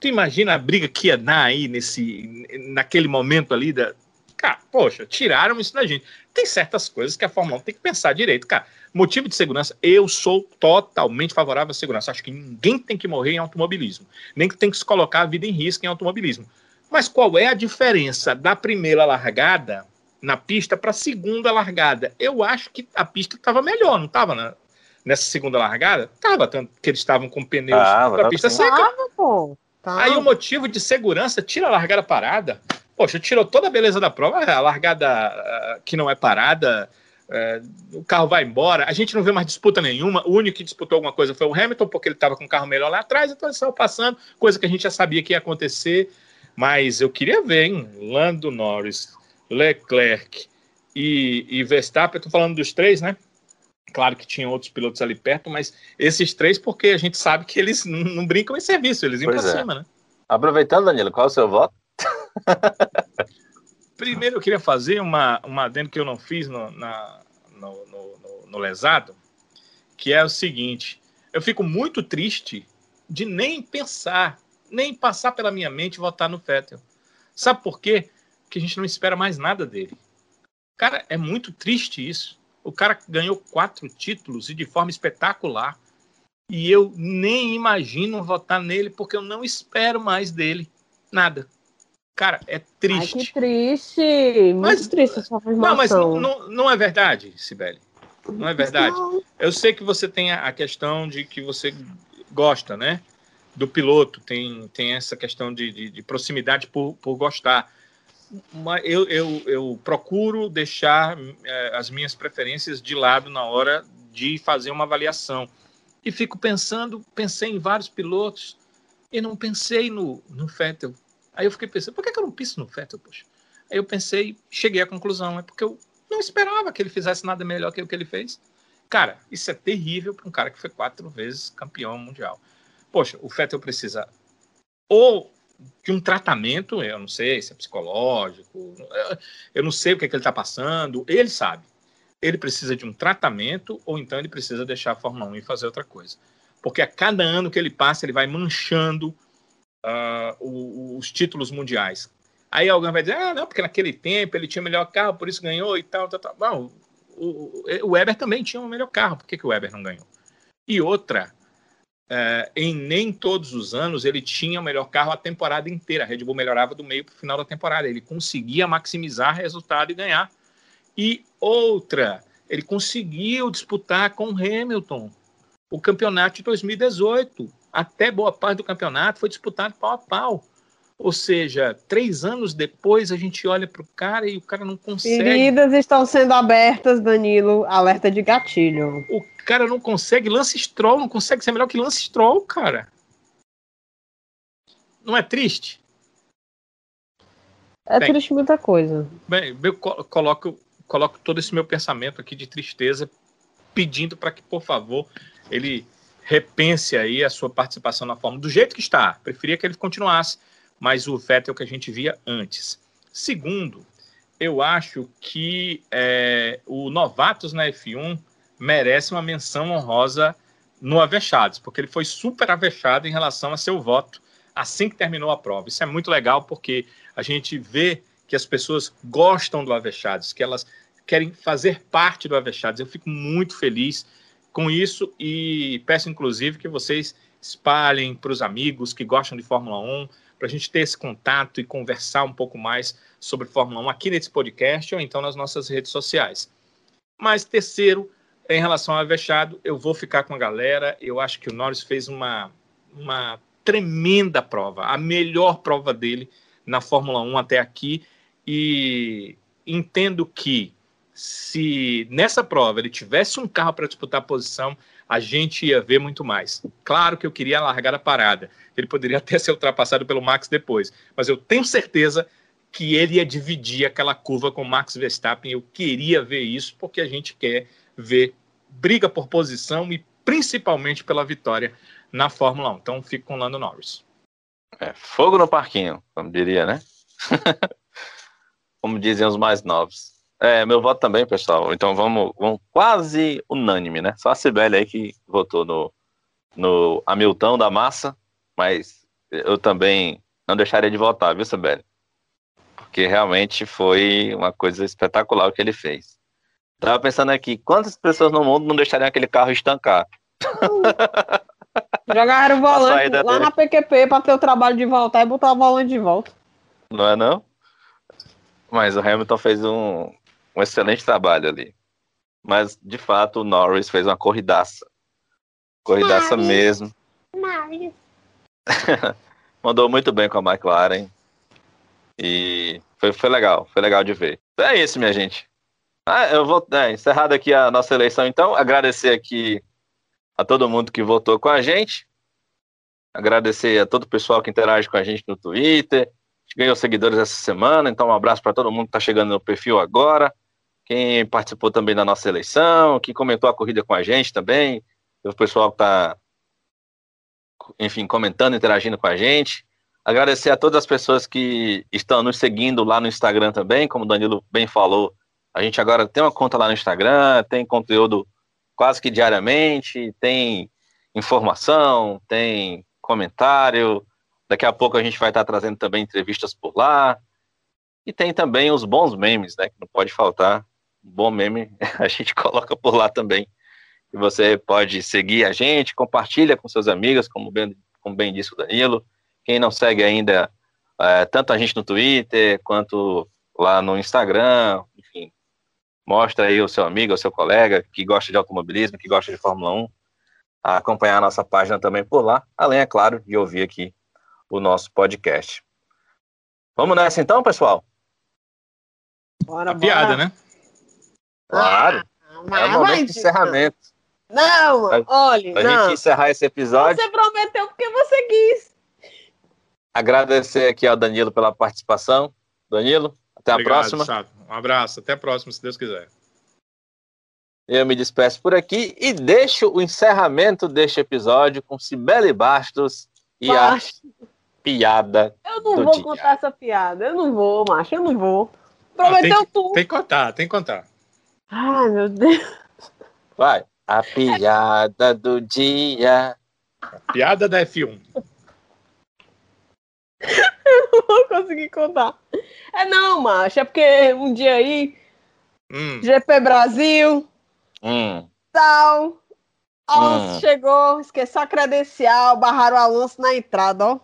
Tu imagina a briga que ia dar aí nesse, naquele momento ali da. Cara, poxa, tiraram isso da gente. Tem certas coisas que a Fórmula 1 tem que pensar direito, cara. Motivo de segurança, eu sou totalmente favorável à segurança. Acho que ninguém tem que morrer em automobilismo, nem que tem que se colocar a vida em risco em automobilismo. Mas qual é a diferença da primeira largada na pista para a segunda largada? Eu acho que a pista estava melhor, não estava né? nessa segunda largada? Tava, tanto que eles estavam com pneus ah, para a pista seca. Tava, pô. Tava. Aí o motivo de segurança, tira a largada parada. Poxa, tirou toda a beleza da prova, a largada uh, que não é parada, é, o carro vai embora, a gente não vê mais disputa nenhuma. O único que disputou alguma coisa foi o Hamilton, porque ele estava com o carro melhor lá atrás, então ele saiu passando, coisa que a gente já sabia que ia acontecer. Mas eu queria ver, hein? Lando Norris, Leclerc e, e Verstappen, estou falando dos três, né? Claro que tinha outros pilotos ali perto, mas esses três, porque a gente sabe que eles não brincam em serviço, eles iam para é. cima, né? Aproveitando, Danilo, qual é o seu voto? Primeiro, eu queria fazer uma, uma adendo que eu não fiz no, na, no, no, no, no lesado, que é o seguinte: eu fico muito triste de nem pensar, nem passar pela minha mente votar no Vettel. Sabe por quê? Porque a gente não espera mais nada dele. Cara, é muito triste isso. O cara ganhou quatro títulos e de forma espetacular. E eu nem imagino votar nele porque eu não espero mais dele nada. Cara, é triste. Ai, que triste. Muito mas, triste essa afirmação. Não, mas não, não, não é verdade, Sibeli. Não é verdade. Eu sei que você tem a questão de que você gosta, né? Do piloto, tem, tem essa questão de, de, de proximidade por, por gostar. Mas eu, eu, eu procuro deixar é, as minhas preferências de lado na hora de fazer uma avaliação. E fico pensando, pensei em vários pilotos e não pensei no, no Vettel. Aí eu fiquei pensando, por que, eu não piso no Vettel, poxa? Aí eu pensei, cheguei à conclusão, é porque eu não esperava que ele fizesse nada melhor que o que ele fez. Cara, isso é terrível para um cara que foi quatro vezes campeão mundial. Poxa, o Vettel precisa ou de um tratamento, eu não sei se é psicológico, eu não sei o que, é que ele está passando, ele sabe. Ele precisa de um tratamento ou então ele precisa deixar a Fórmula 1 e fazer outra coisa. Porque a cada ano que ele passa, ele vai manchando uh, os títulos mundiais. Aí alguém vai dizer, ah, não, porque naquele tempo ele tinha o melhor carro, por isso ganhou e tal, tal, tal. Bom, o, o Weber também tinha o melhor carro, por que, que o Weber não ganhou? E outra, uh, em nem todos os anos ele tinha o melhor carro a temporada inteira. A Red Bull melhorava do meio para o final da temporada. Ele conseguia maximizar resultado e ganhar. E outra, ele conseguiu disputar com Hamilton o campeonato de 2018 até boa parte do campeonato foi disputado pau a pau. Ou seja, três anos depois a gente olha para o cara e o cara não consegue. Feridas estão sendo abertas, Danilo. Alerta de gatilho. O cara não consegue. Lance Stroll não consegue ser melhor que Lance Stroll, cara. Não é triste? É bem, triste muita coisa. Bem, eu coloco, coloco todo esse meu pensamento aqui de tristeza, pedindo para que, por favor, ele repense aí a sua participação na Fórmula do jeito que está. Preferia que ele continuasse, mas o Vettel que a gente via antes. Segundo, eu acho que é, o Novatos na F1 merece uma menção honrosa no Avechados, porque ele foi super avexado em relação a seu voto assim que terminou a prova. Isso é muito legal porque a gente vê que as pessoas gostam do Avechados, que elas querem fazer parte do Avechados. Eu fico muito feliz com isso e peço inclusive que vocês espalhem para os amigos que gostam de Fórmula 1, para a gente ter esse contato e conversar um pouco mais sobre Fórmula 1 aqui nesse podcast ou então nas nossas redes sociais. Mas terceiro, em relação ao Avechado, eu vou ficar com a galera. Eu acho que o Norris fez uma, uma tremenda prova, a melhor prova dele na Fórmula 1 até aqui. E entendo que se nessa prova ele tivesse um carro para disputar a posição, a gente ia ver muito mais. Claro que eu queria largar a parada. Ele poderia até ser ultrapassado pelo Max depois, mas eu tenho certeza que ele ia dividir aquela curva com Max Verstappen. Eu queria ver isso porque a gente quer ver briga por posição e principalmente pela vitória na Fórmula 1. Então fico com o Lando Norris. É, fogo no parquinho, como diria, né? como dizem os mais novos. É, meu voto também, pessoal. Então vamos, vamos quase unânime, né? Só a Sibeli aí que votou no, no Hamilton da massa, mas eu também não deixaria de votar, viu, Sibeli? Porque realmente foi uma coisa espetacular o que ele fez. Tava pensando aqui, quantas pessoas no mundo não deixariam aquele carro estancar? Jogaram o volante lá dele. na PQP para ter o trabalho de voltar e botar o volante de volta. Não é não? Mas o Hamilton fez um, um excelente trabalho ali. Mas, de fato, o Norris fez uma corridaça. Corridaça Norris. mesmo. Norris. Mandou muito bem com a McLaren. E foi, foi legal, foi legal de ver. Então é isso, minha gente. Ah, eu vou é, encerrado aqui a nossa eleição, então. Agradecer aqui a todo mundo que votou com a gente. Agradecer a todo o pessoal que interage com a gente no Twitter. A gente ganhou seguidores essa semana, então um abraço para todo mundo que está chegando no perfil agora. Quem participou também da nossa eleição, que comentou a corrida com a gente também. O pessoal que está, enfim, comentando, interagindo com a gente. Agradecer a todas as pessoas que estão nos seguindo lá no Instagram também, como o Danilo bem falou. A gente agora tem uma conta lá no Instagram, tem conteúdo quase que diariamente, tem informação, tem comentário. Daqui a pouco a gente vai estar trazendo também entrevistas por lá. E tem também os bons memes, né? Que não pode faltar. Um bom meme a gente coloca por lá também. E você pode seguir a gente, compartilha com seus amigos, como bem, como bem disse o Danilo. Quem não segue ainda, é, tanto a gente no Twitter quanto lá no Instagram, enfim, Mostra aí o seu amigo, o seu colega que gosta de automobilismo, que gosta de Fórmula 1, a acompanhar a nossa página também por lá, além, é claro, de ouvir aqui o nosso podcast. Vamos nessa então, pessoal? Bora, a bora. piada, né? Claro. Ah, é o momento de encerramento. Não, olha. Pra não. gente encerrar esse episódio. Você prometeu porque você quis. Agradecer aqui ao Danilo pela participação. Danilo, até Obrigado, a próxima. Chato. Um abraço, até a próxima, se Deus quiser. Eu me despeço por aqui e deixo o encerramento deste episódio com Cibele Bastos e Bastos. a piada. Eu não vou dia. contar essa piada, eu não vou, macho, eu não vou. Prometeu ah, tudo. Tem que contar, tem que contar. Ai, meu Deus. Vai. A piada do dia. A piada da F1. eu não vou conseguir contar. É não, macho, é porque um dia aí, hum. GP Brasil, hum. tal, Alonso hum. chegou, esqueceu a credencial, barraram o Alonso na entrada, ó.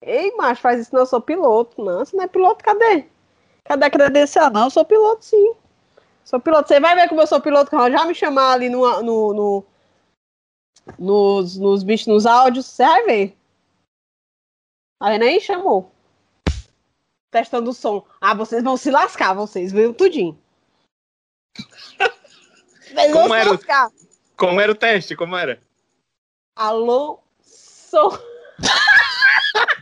Ei, macho, faz isso não, eu sou piloto. Não, você não é piloto, cadê? Cadê a credencial? Não, eu sou piloto, sim. Sou piloto. Você vai ver como eu sou piloto, que já me chamar ali no, no, no, nos, nos bichos, nos áudios, você vai ver. Aí nem chamou testando o som. Ah, vocês vão se lascar, vocês, viu? Tudinho. Vocês como vão era, se lascar. Como era o teste? Como era? Alô,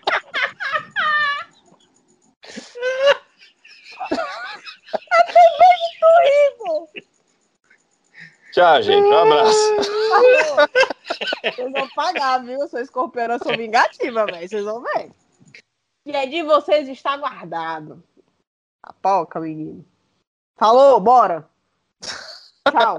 Tchau, gente. Um abraço. Vocês vão pagar, viu? Escorpião, eu sou vingativa, velho. Vocês vão ver. E é de vocês está guardado. A poca, menino. Falou, bora. Tchau.